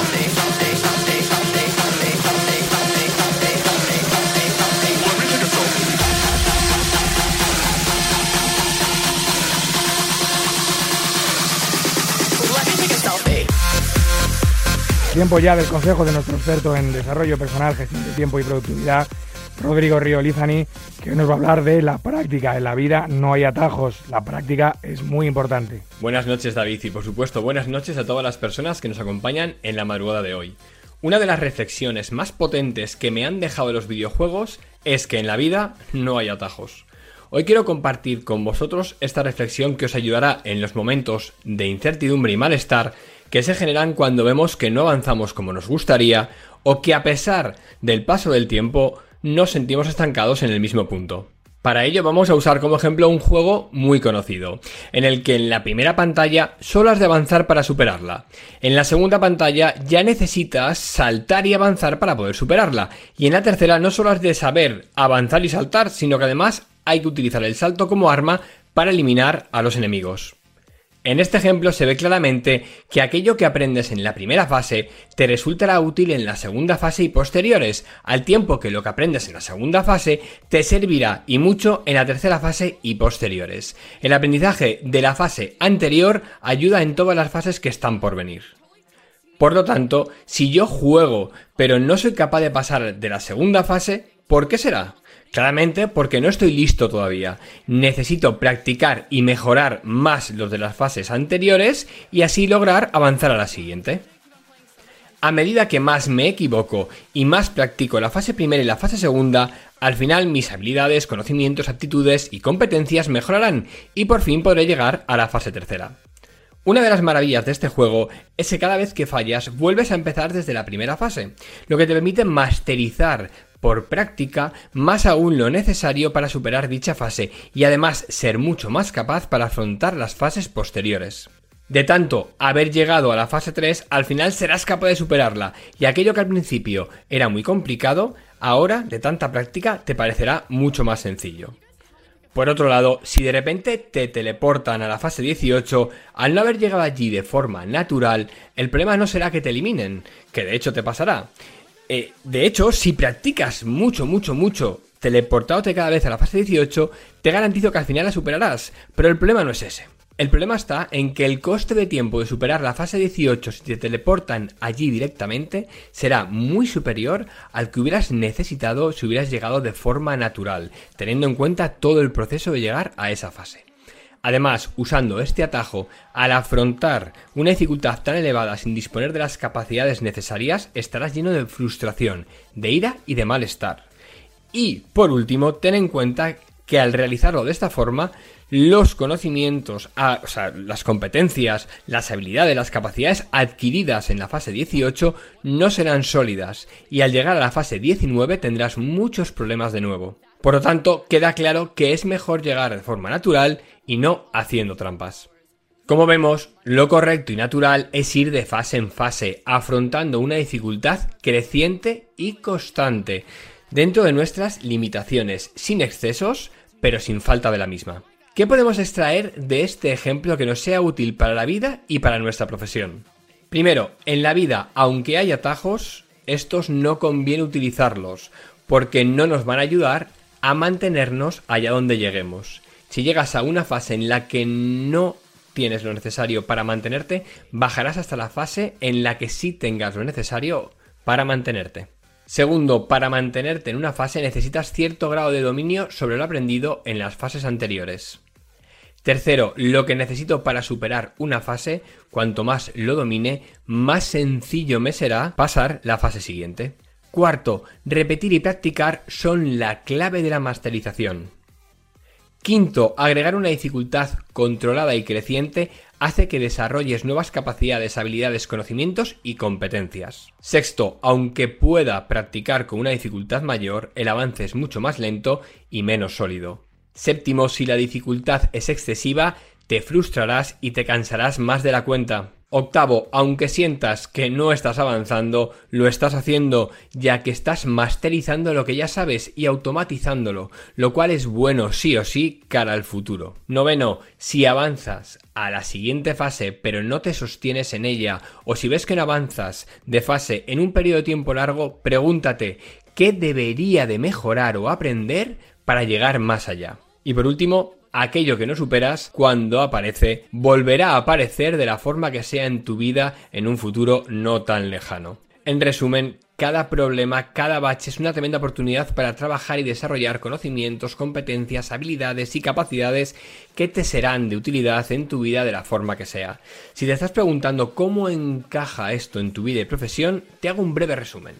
[SPEAKER 1] Tiempo ya del consejo de nuestro experto en desarrollo personal, gestión de tiempo y productividad, Rodrigo Río Lizani, que hoy nos va a hablar de la práctica. En la vida no hay atajos, la práctica es muy importante.
[SPEAKER 11] Buenas noches David y por supuesto buenas noches a todas las personas que nos acompañan en la madrugada de hoy. Una de las reflexiones más potentes que me han dejado los videojuegos es que en la vida no hay atajos. Hoy quiero compartir con vosotros esta reflexión que os ayudará en los momentos de incertidumbre y malestar que se generan cuando vemos que no avanzamos como nos gustaría o que a pesar del paso del tiempo nos sentimos estancados en el mismo punto. Para ello vamos a usar como ejemplo un juego muy conocido, en el que en la primera pantalla solo has de avanzar para superarla. En la segunda pantalla ya necesitas saltar y avanzar para poder superarla. Y en la tercera no solo has de saber avanzar y saltar, sino que además hay que utilizar el salto como arma para eliminar a los enemigos. En este ejemplo se ve claramente que aquello que aprendes en la primera fase te resultará útil en la segunda fase y posteriores, al tiempo que lo que aprendes en la segunda fase te servirá y mucho en la tercera fase y posteriores. El aprendizaje de la fase anterior ayuda en todas las fases que están por venir. Por lo tanto, si yo juego pero no soy capaz de pasar de la segunda fase, ¿por qué será? Claramente porque no estoy listo todavía. Necesito practicar y mejorar más los de las fases anteriores y así lograr avanzar a la siguiente. A medida que más me equivoco y más practico la fase primera y la fase segunda, al final mis habilidades, conocimientos, aptitudes y competencias mejorarán y por fin podré llegar a la fase tercera. Una de las maravillas de este juego es que cada vez que fallas vuelves a empezar desde la primera fase, lo que te permite masterizar por práctica más aún lo necesario para superar dicha fase y además ser mucho más capaz para afrontar las fases posteriores. De tanto haber llegado a la fase 3, al final serás capaz de superarla y aquello que al principio era muy complicado, ahora de tanta práctica te parecerá mucho más sencillo. Por otro lado, si de repente te teleportan a la fase 18, al no haber llegado allí de forma natural, el problema no será que te eliminen, que de hecho te pasará. Eh, de hecho, si practicas mucho, mucho, mucho, teleportándote cada vez a la fase 18, te garantizo que al final la superarás, pero el problema no es ese. El problema está en que el coste de tiempo de superar la fase 18 si te teleportan allí directamente será muy superior al que hubieras necesitado si hubieras llegado de forma natural, teniendo en cuenta todo el proceso de llegar a esa fase. Además, usando este atajo, al afrontar una dificultad tan elevada sin disponer de las capacidades necesarias, estarás lleno de frustración, de ira y de malestar. Y, por último, ten en cuenta que al realizarlo de esta forma, los conocimientos, o sea, las competencias, las habilidades, las capacidades adquiridas en la fase 18 no serán sólidas y al llegar a la fase 19 tendrás muchos problemas de nuevo. Por lo tanto, queda claro que es mejor llegar de forma natural y no haciendo trampas. Como vemos, lo correcto y natural es ir de fase en fase, afrontando una dificultad creciente y constante, dentro de nuestras limitaciones, sin excesos, pero sin falta de la misma. ¿Qué podemos extraer de este ejemplo que nos sea útil para la vida y para nuestra profesión? Primero, en la vida, aunque hay atajos, estos no conviene utilizarlos, porque no nos van a ayudar a mantenernos allá donde lleguemos. Si llegas a una fase en la que no tienes lo necesario para mantenerte, bajarás hasta la fase en la que sí tengas lo necesario para mantenerte. Segundo, para mantenerte en una fase necesitas cierto grado de dominio sobre lo aprendido en las fases anteriores. Tercero, lo que necesito para superar una fase, cuanto más lo domine, más sencillo me será pasar la fase siguiente. Cuarto, repetir y practicar son la clave de la masterización. Quinto, agregar una dificultad controlada y creciente hace que desarrolles nuevas capacidades, habilidades, conocimientos y competencias. Sexto, aunque pueda practicar con una dificultad mayor, el avance es mucho más lento y menos sólido. Séptimo, si la dificultad es excesiva, te frustrarás y te cansarás más de la cuenta. Octavo, aunque sientas que no estás avanzando, lo estás haciendo, ya que estás masterizando lo que ya sabes y automatizándolo, lo cual es bueno sí o sí cara al futuro. Noveno, si avanzas a la siguiente fase pero no te sostienes en ella, o si ves que no avanzas de fase en un periodo de tiempo largo, pregúntate qué debería de mejorar o aprender para llegar más allá. Y por último, aquello que no superas, cuando aparece, volverá a aparecer de la forma que sea en tu vida en un futuro no tan lejano. En resumen, cada problema, cada bache es una tremenda oportunidad para trabajar y desarrollar conocimientos, competencias, habilidades y capacidades que te serán de utilidad en tu vida de la forma que sea. Si te estás preguntando cómo encaja esto en tu vida y profesión, te hago un breve resumen.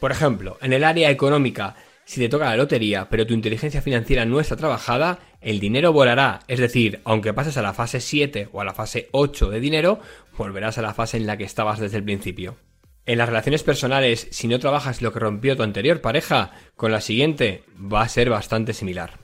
[SPEAKER 11] Por ejemplo, en el área económica, si te toca la lotería, pero tu inteligencia financiera no está trabajada, el dinero volará. Es decir, aunque pases a la fase 7 o a la fase 8 de dinero, volverás a la fase en la que estabas desde el principio. En las relaciones personales, si no trabajas lo que rompió tu anterior pareja, con la siguiente va a ser bastante similar.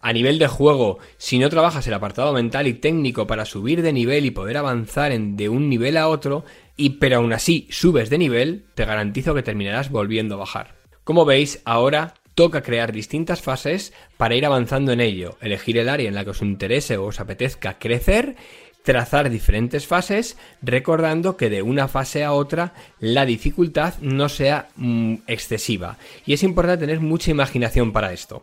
[SPEAKER 11] A nivel de juego, si no trabajas el apartado mental y técnico para subir de nivel y poder avanzar en- de un nivel a otro, y pero aún así subes de nivel, te garantizo que terminarás volviendo a bajar. Como veis, ahora toca crear distintas fases para ir avanzando en ello, elegir el área en la que os interese o os apetezca crecer, trazar diferentes fases, recordando que de una fase a otra la dificultad no sea mm, excesiva. Y es importante tener mucha imaginación para esto.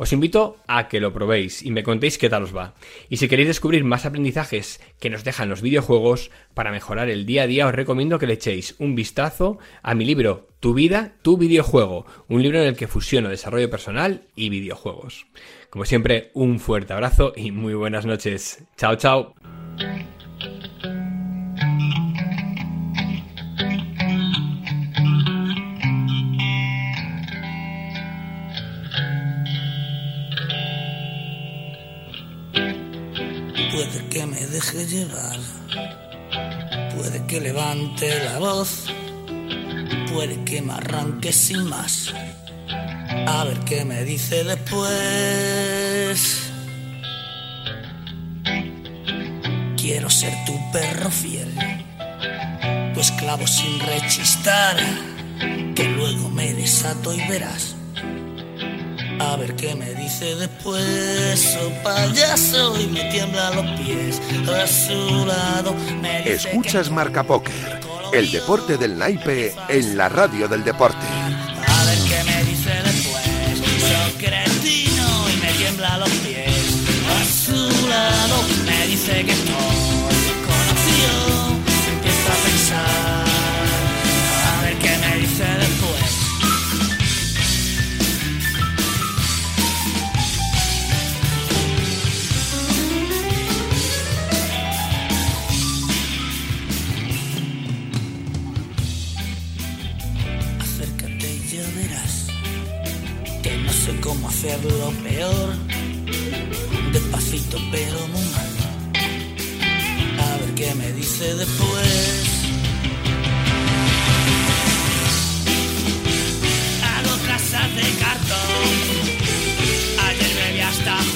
[SPEAKER 11] Os invito a que lo probéis y me contéis qué tal os va. Y si queréis descubrir más aprendizajes que nos dejan los videojuegos para mejorar el día a día, os recomiendo que le echéis un vistazo a mi libro Tu vida, tu videojuego, un libro en el que fusiono desarrollo personal y videojuegos. Como siempre, un fuerte abrazo y muy buenas noches. Chao, chao.
[SPEAKER 12] Puede que me deje llevar, puede que levante la voz, puede que me arranque sin más. A ver qué me dice después. Quiero ser tu perro fiel, tu esclavo sin rechistar, que luego me desato y verás. A ver qué me dice después, oh payaso, y me tiembla los pies. A su lado me dice
[SPEAKER 4] Escuchas Marca Póker, el deporte del naipe en la radio del deporte.
[SPEAKER 12] A ver qué me dice después. Soy cretino y me tiembla los pies. A su lado me dice que estoy hacerlo peor. Despacito pero muy mal. A ver qué me dice después. Hago casas de cartón. Ayer bebí hasta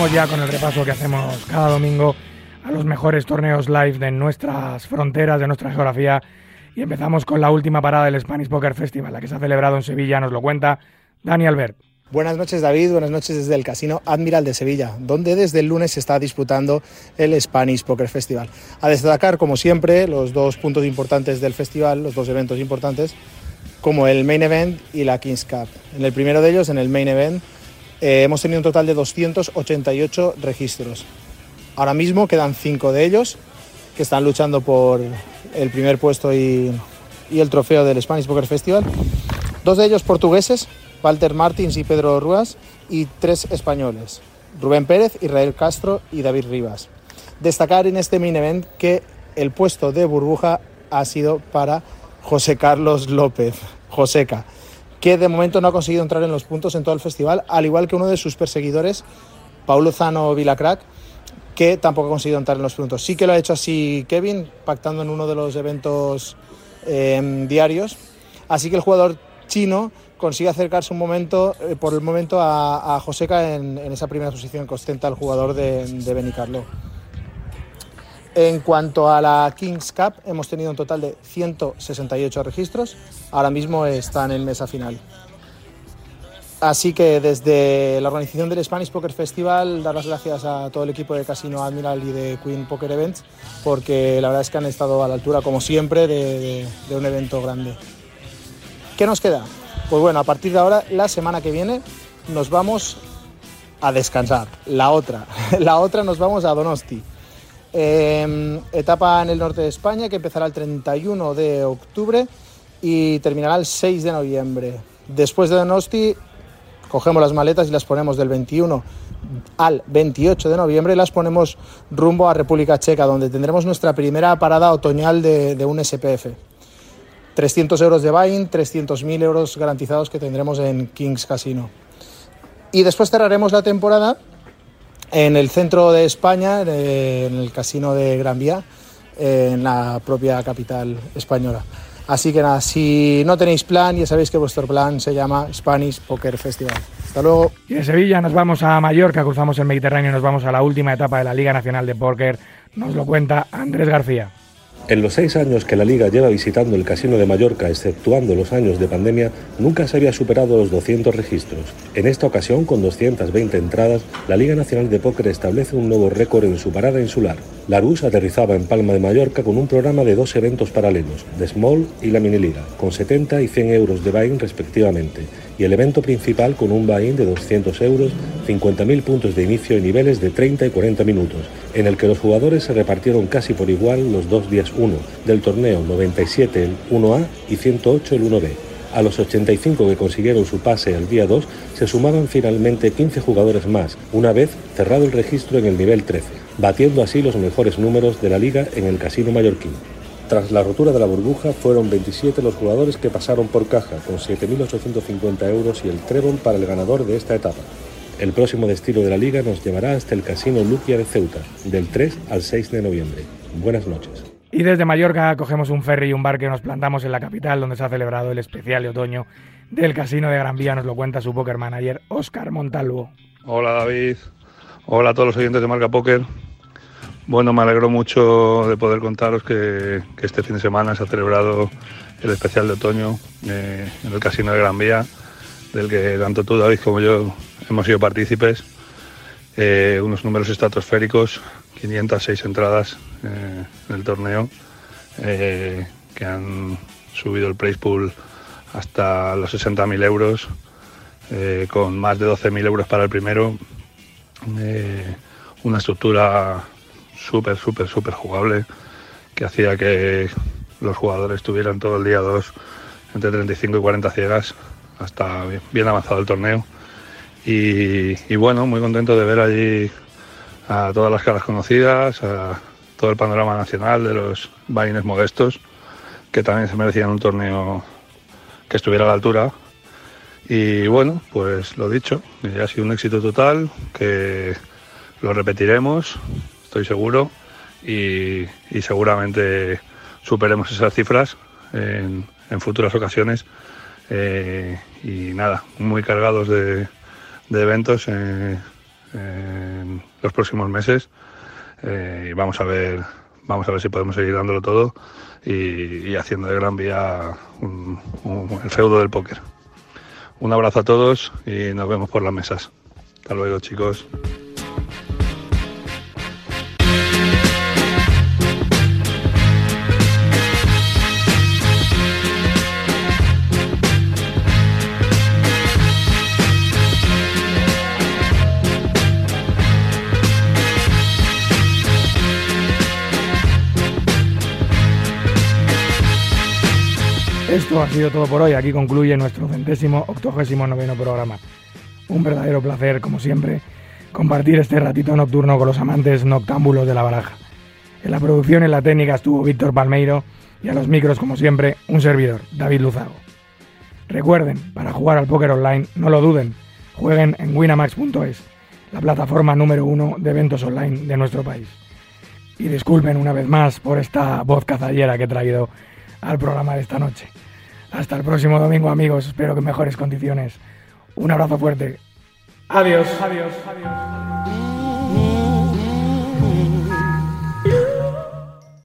[SPEAKER 1] Vamos ya con el repaso que hacemos cada domingo a los mejores torneos live de nuestras fronteras, de nuestra geografía. Y empezamos con la última parada del Spanish Poker Festival, la que se ha celebrado en Sevilla, nos lo cuenta Dani Albert.
[SPEAKER 13] Buenas noches David, buenas noches desde el Casino Admiral de Sevilla, donde desde el lunes se está disputando el Spanish Poker Festival. A destacar, como siempre, los dos puntos importantes del festival, los dos eventos importantes, como el Main Event y la Kings Cup. En el primero de ellos, en el Main Event, eh, hemos tenido un total de 288 registros. Ahora mismo quedan cinco de ellos que están luchando por el primer puesto y, el trofeo del Spanish Poker Festival. Dos de ellos portugueses, Walter Martins y Pedro Ruas, y tres españoles, Rubén Pérez, Israel Castro y David Rivas. Destacar en este main event que el puesto de burbuja ha sido para José Carlos López, Joseca, que de momento no ha conseguido entrar en los puntos en todo el festival, al igual que uno de sus perseguidores, Paulo Zano Vilacrac, que tampoco ha conseguido entrar en los puntos. Sí que lo ha hecho así Kevin, pactando en uno de los eventos eh, diarios. Así que el jugador chino consigue acercarse un momento, eh, por el momento a, Joseca en, en, esa primera posición que ostenta el jugador de, de Benicarlo. En cuanto a la Kings Cup, hemos tenido un total de 168 registros. Ahora mismo están en mesa final. Así que desde la organización del Spanish Poker Festival, dar las gracias a todo el equipo de Casino Admiral y de Queen Poker Events, porque la verdad es que han estado a la altura, como siempre, de, un evento grande. ¿Qué nos queda? Pues bueno, a partir de ahora, la semana que viene, nos vamos a descansar. La otra, la otra nos vamos a Donosti. Eh, etapa en el norte de España que empezará el 31 de octubre y terminará el 6 de noviembre. Después de Donosti, cogemos las maletas y las ponemos del 21 al 28 de noviembre y las ponemos rumbo a República Checa, donde tendremos nuestra primera parada otoñal de, un SPF. 300 euros de buy-in, 300.000 euros garantizados que tendremos en Kings Casino. Y después cerraremos la temporada en el centro de España, en el Casino de Gran Vía, en la propia capital española. Así que nada, si no tenéis plan, ya sabéis que vuestro plan se llama Spanish Poker Festival. Hasta luego.
[SPEAKER 1] Y de Sevilla nos vamos a Mallorca, cruzamos el Mediterráneo y nos vamos a la última etapa de la Liga Nacional de Póker. Nos lo cuenta Andrés García.
[SPEAKER 14] En los seis años que la Liga lleva visitando el Casino de Mallorca, exceptuando los años de pandemia, nunca se había superado los 200 registros. En esta ocasión, con 220 entradas, la Liga Nacional de Póker establece un nuevo récord en su parada insular. Larus aterrizaba en Palma de Mallorca con un programa de dos eventos paralelos, The Small y la Miniliga, con 70 y 100 euros de buy-in respectivamente, y el evento principal con un buy-in de 200 euros, 50.000 puntos de inicio y niveles de 30 y 40 minutos, en el que los jugadores se repartieron casi por igual los dos días 1 del torneo 97 el 1A y 108 el 1B. A los 85 que consiguieron su pase al día 2 se sumaban finalmente 15 jugadores más, una vez cerrado el registro en el nivel 13, batiendo así los mejores números de la liga en el casino mallorquín. Tras la rotura de la burbuja, fueron 27 los jugadores que pasaron por caja, con 7.850 euros y el trébol para el ganador de esta etapa. El próximo destino de la liga nos llevará hasta el Casino Luquia de Ceuta, del 3 al 6 de noviembre. Buenas noches.
[SPEAKER 1] Y desde Mallorca cogemos un ferry y un barco y nos plantamos en la capital donde se ha celebrado el especial de otoño del Casino de Gran Vía, nos lo cuenta su poker manager Óscar Montalvo.
[SPEAKER 15] Hola David, hola a todos los oyentes de Marca Póker. Bueno, me alegro mucho de poder contaros que, este fin de semana se ha celebrado el especial de otoño eh, en el Casino de Gran Vía, del que tanto tú David como yo hemos sido partícipes. Eh, unos números estratosféricos, 506 entradas eh, en el torneo, que han subido el price pool hasta los 60.000 euros, con más de 12.000 euros para el primero. Una estructura súper, súper, súper jugable que hacía que los jugadores tuvieran todo el día dos entre 35 y 40 ciegas hasta bien, avanzado el torneo. Y, bueno, muy contento de ver allí a todas las caras conocidas, a todo el panorama nacional de los vaines modestos, que también se merecían un torneo que estuviera a la altura. Y bueno, pues lo dicho, ha sido un éxito total, que lo repetiremos, estoy seguro, y, seguramente superemos esas cifras en, futuras ocasiones. Eh, y nada, muy cargados de, eventos en, en, los próximos meses. Eh, y vamos a ver, vamos a ver si podemos seguir dándolo todo y, haciendo de Gran Vía el feudo del póker. Un abrazo a todos y nos vemos por las mesas. Hasta luego, chicos.
[SPEAKER 1] Esto ha sido todo por hoy. Aquí concluye nuestro centésimo octogésimo noveno programa. Un verdadero placer, como siempre, compartir este ratito nocturno con los amantes noctámbulos de la baraja. En la producción en la técnica estuvo Víctor Palmeiro y a los micros, como siempre, un servidor, David Luzago. Recuerden, para jugar al póker online, no lo duden, jueguen en winamax.es, la plataforma número uno de eventos online de nuestro país. Y disculpen una vez más por esta voz cazallera que he traído al programa de esta noche. Hasta el próximo domingo, amigos. Espero que en mejores condiciones. Un abrazo fuerte. Adiós. Adiós. Adiós.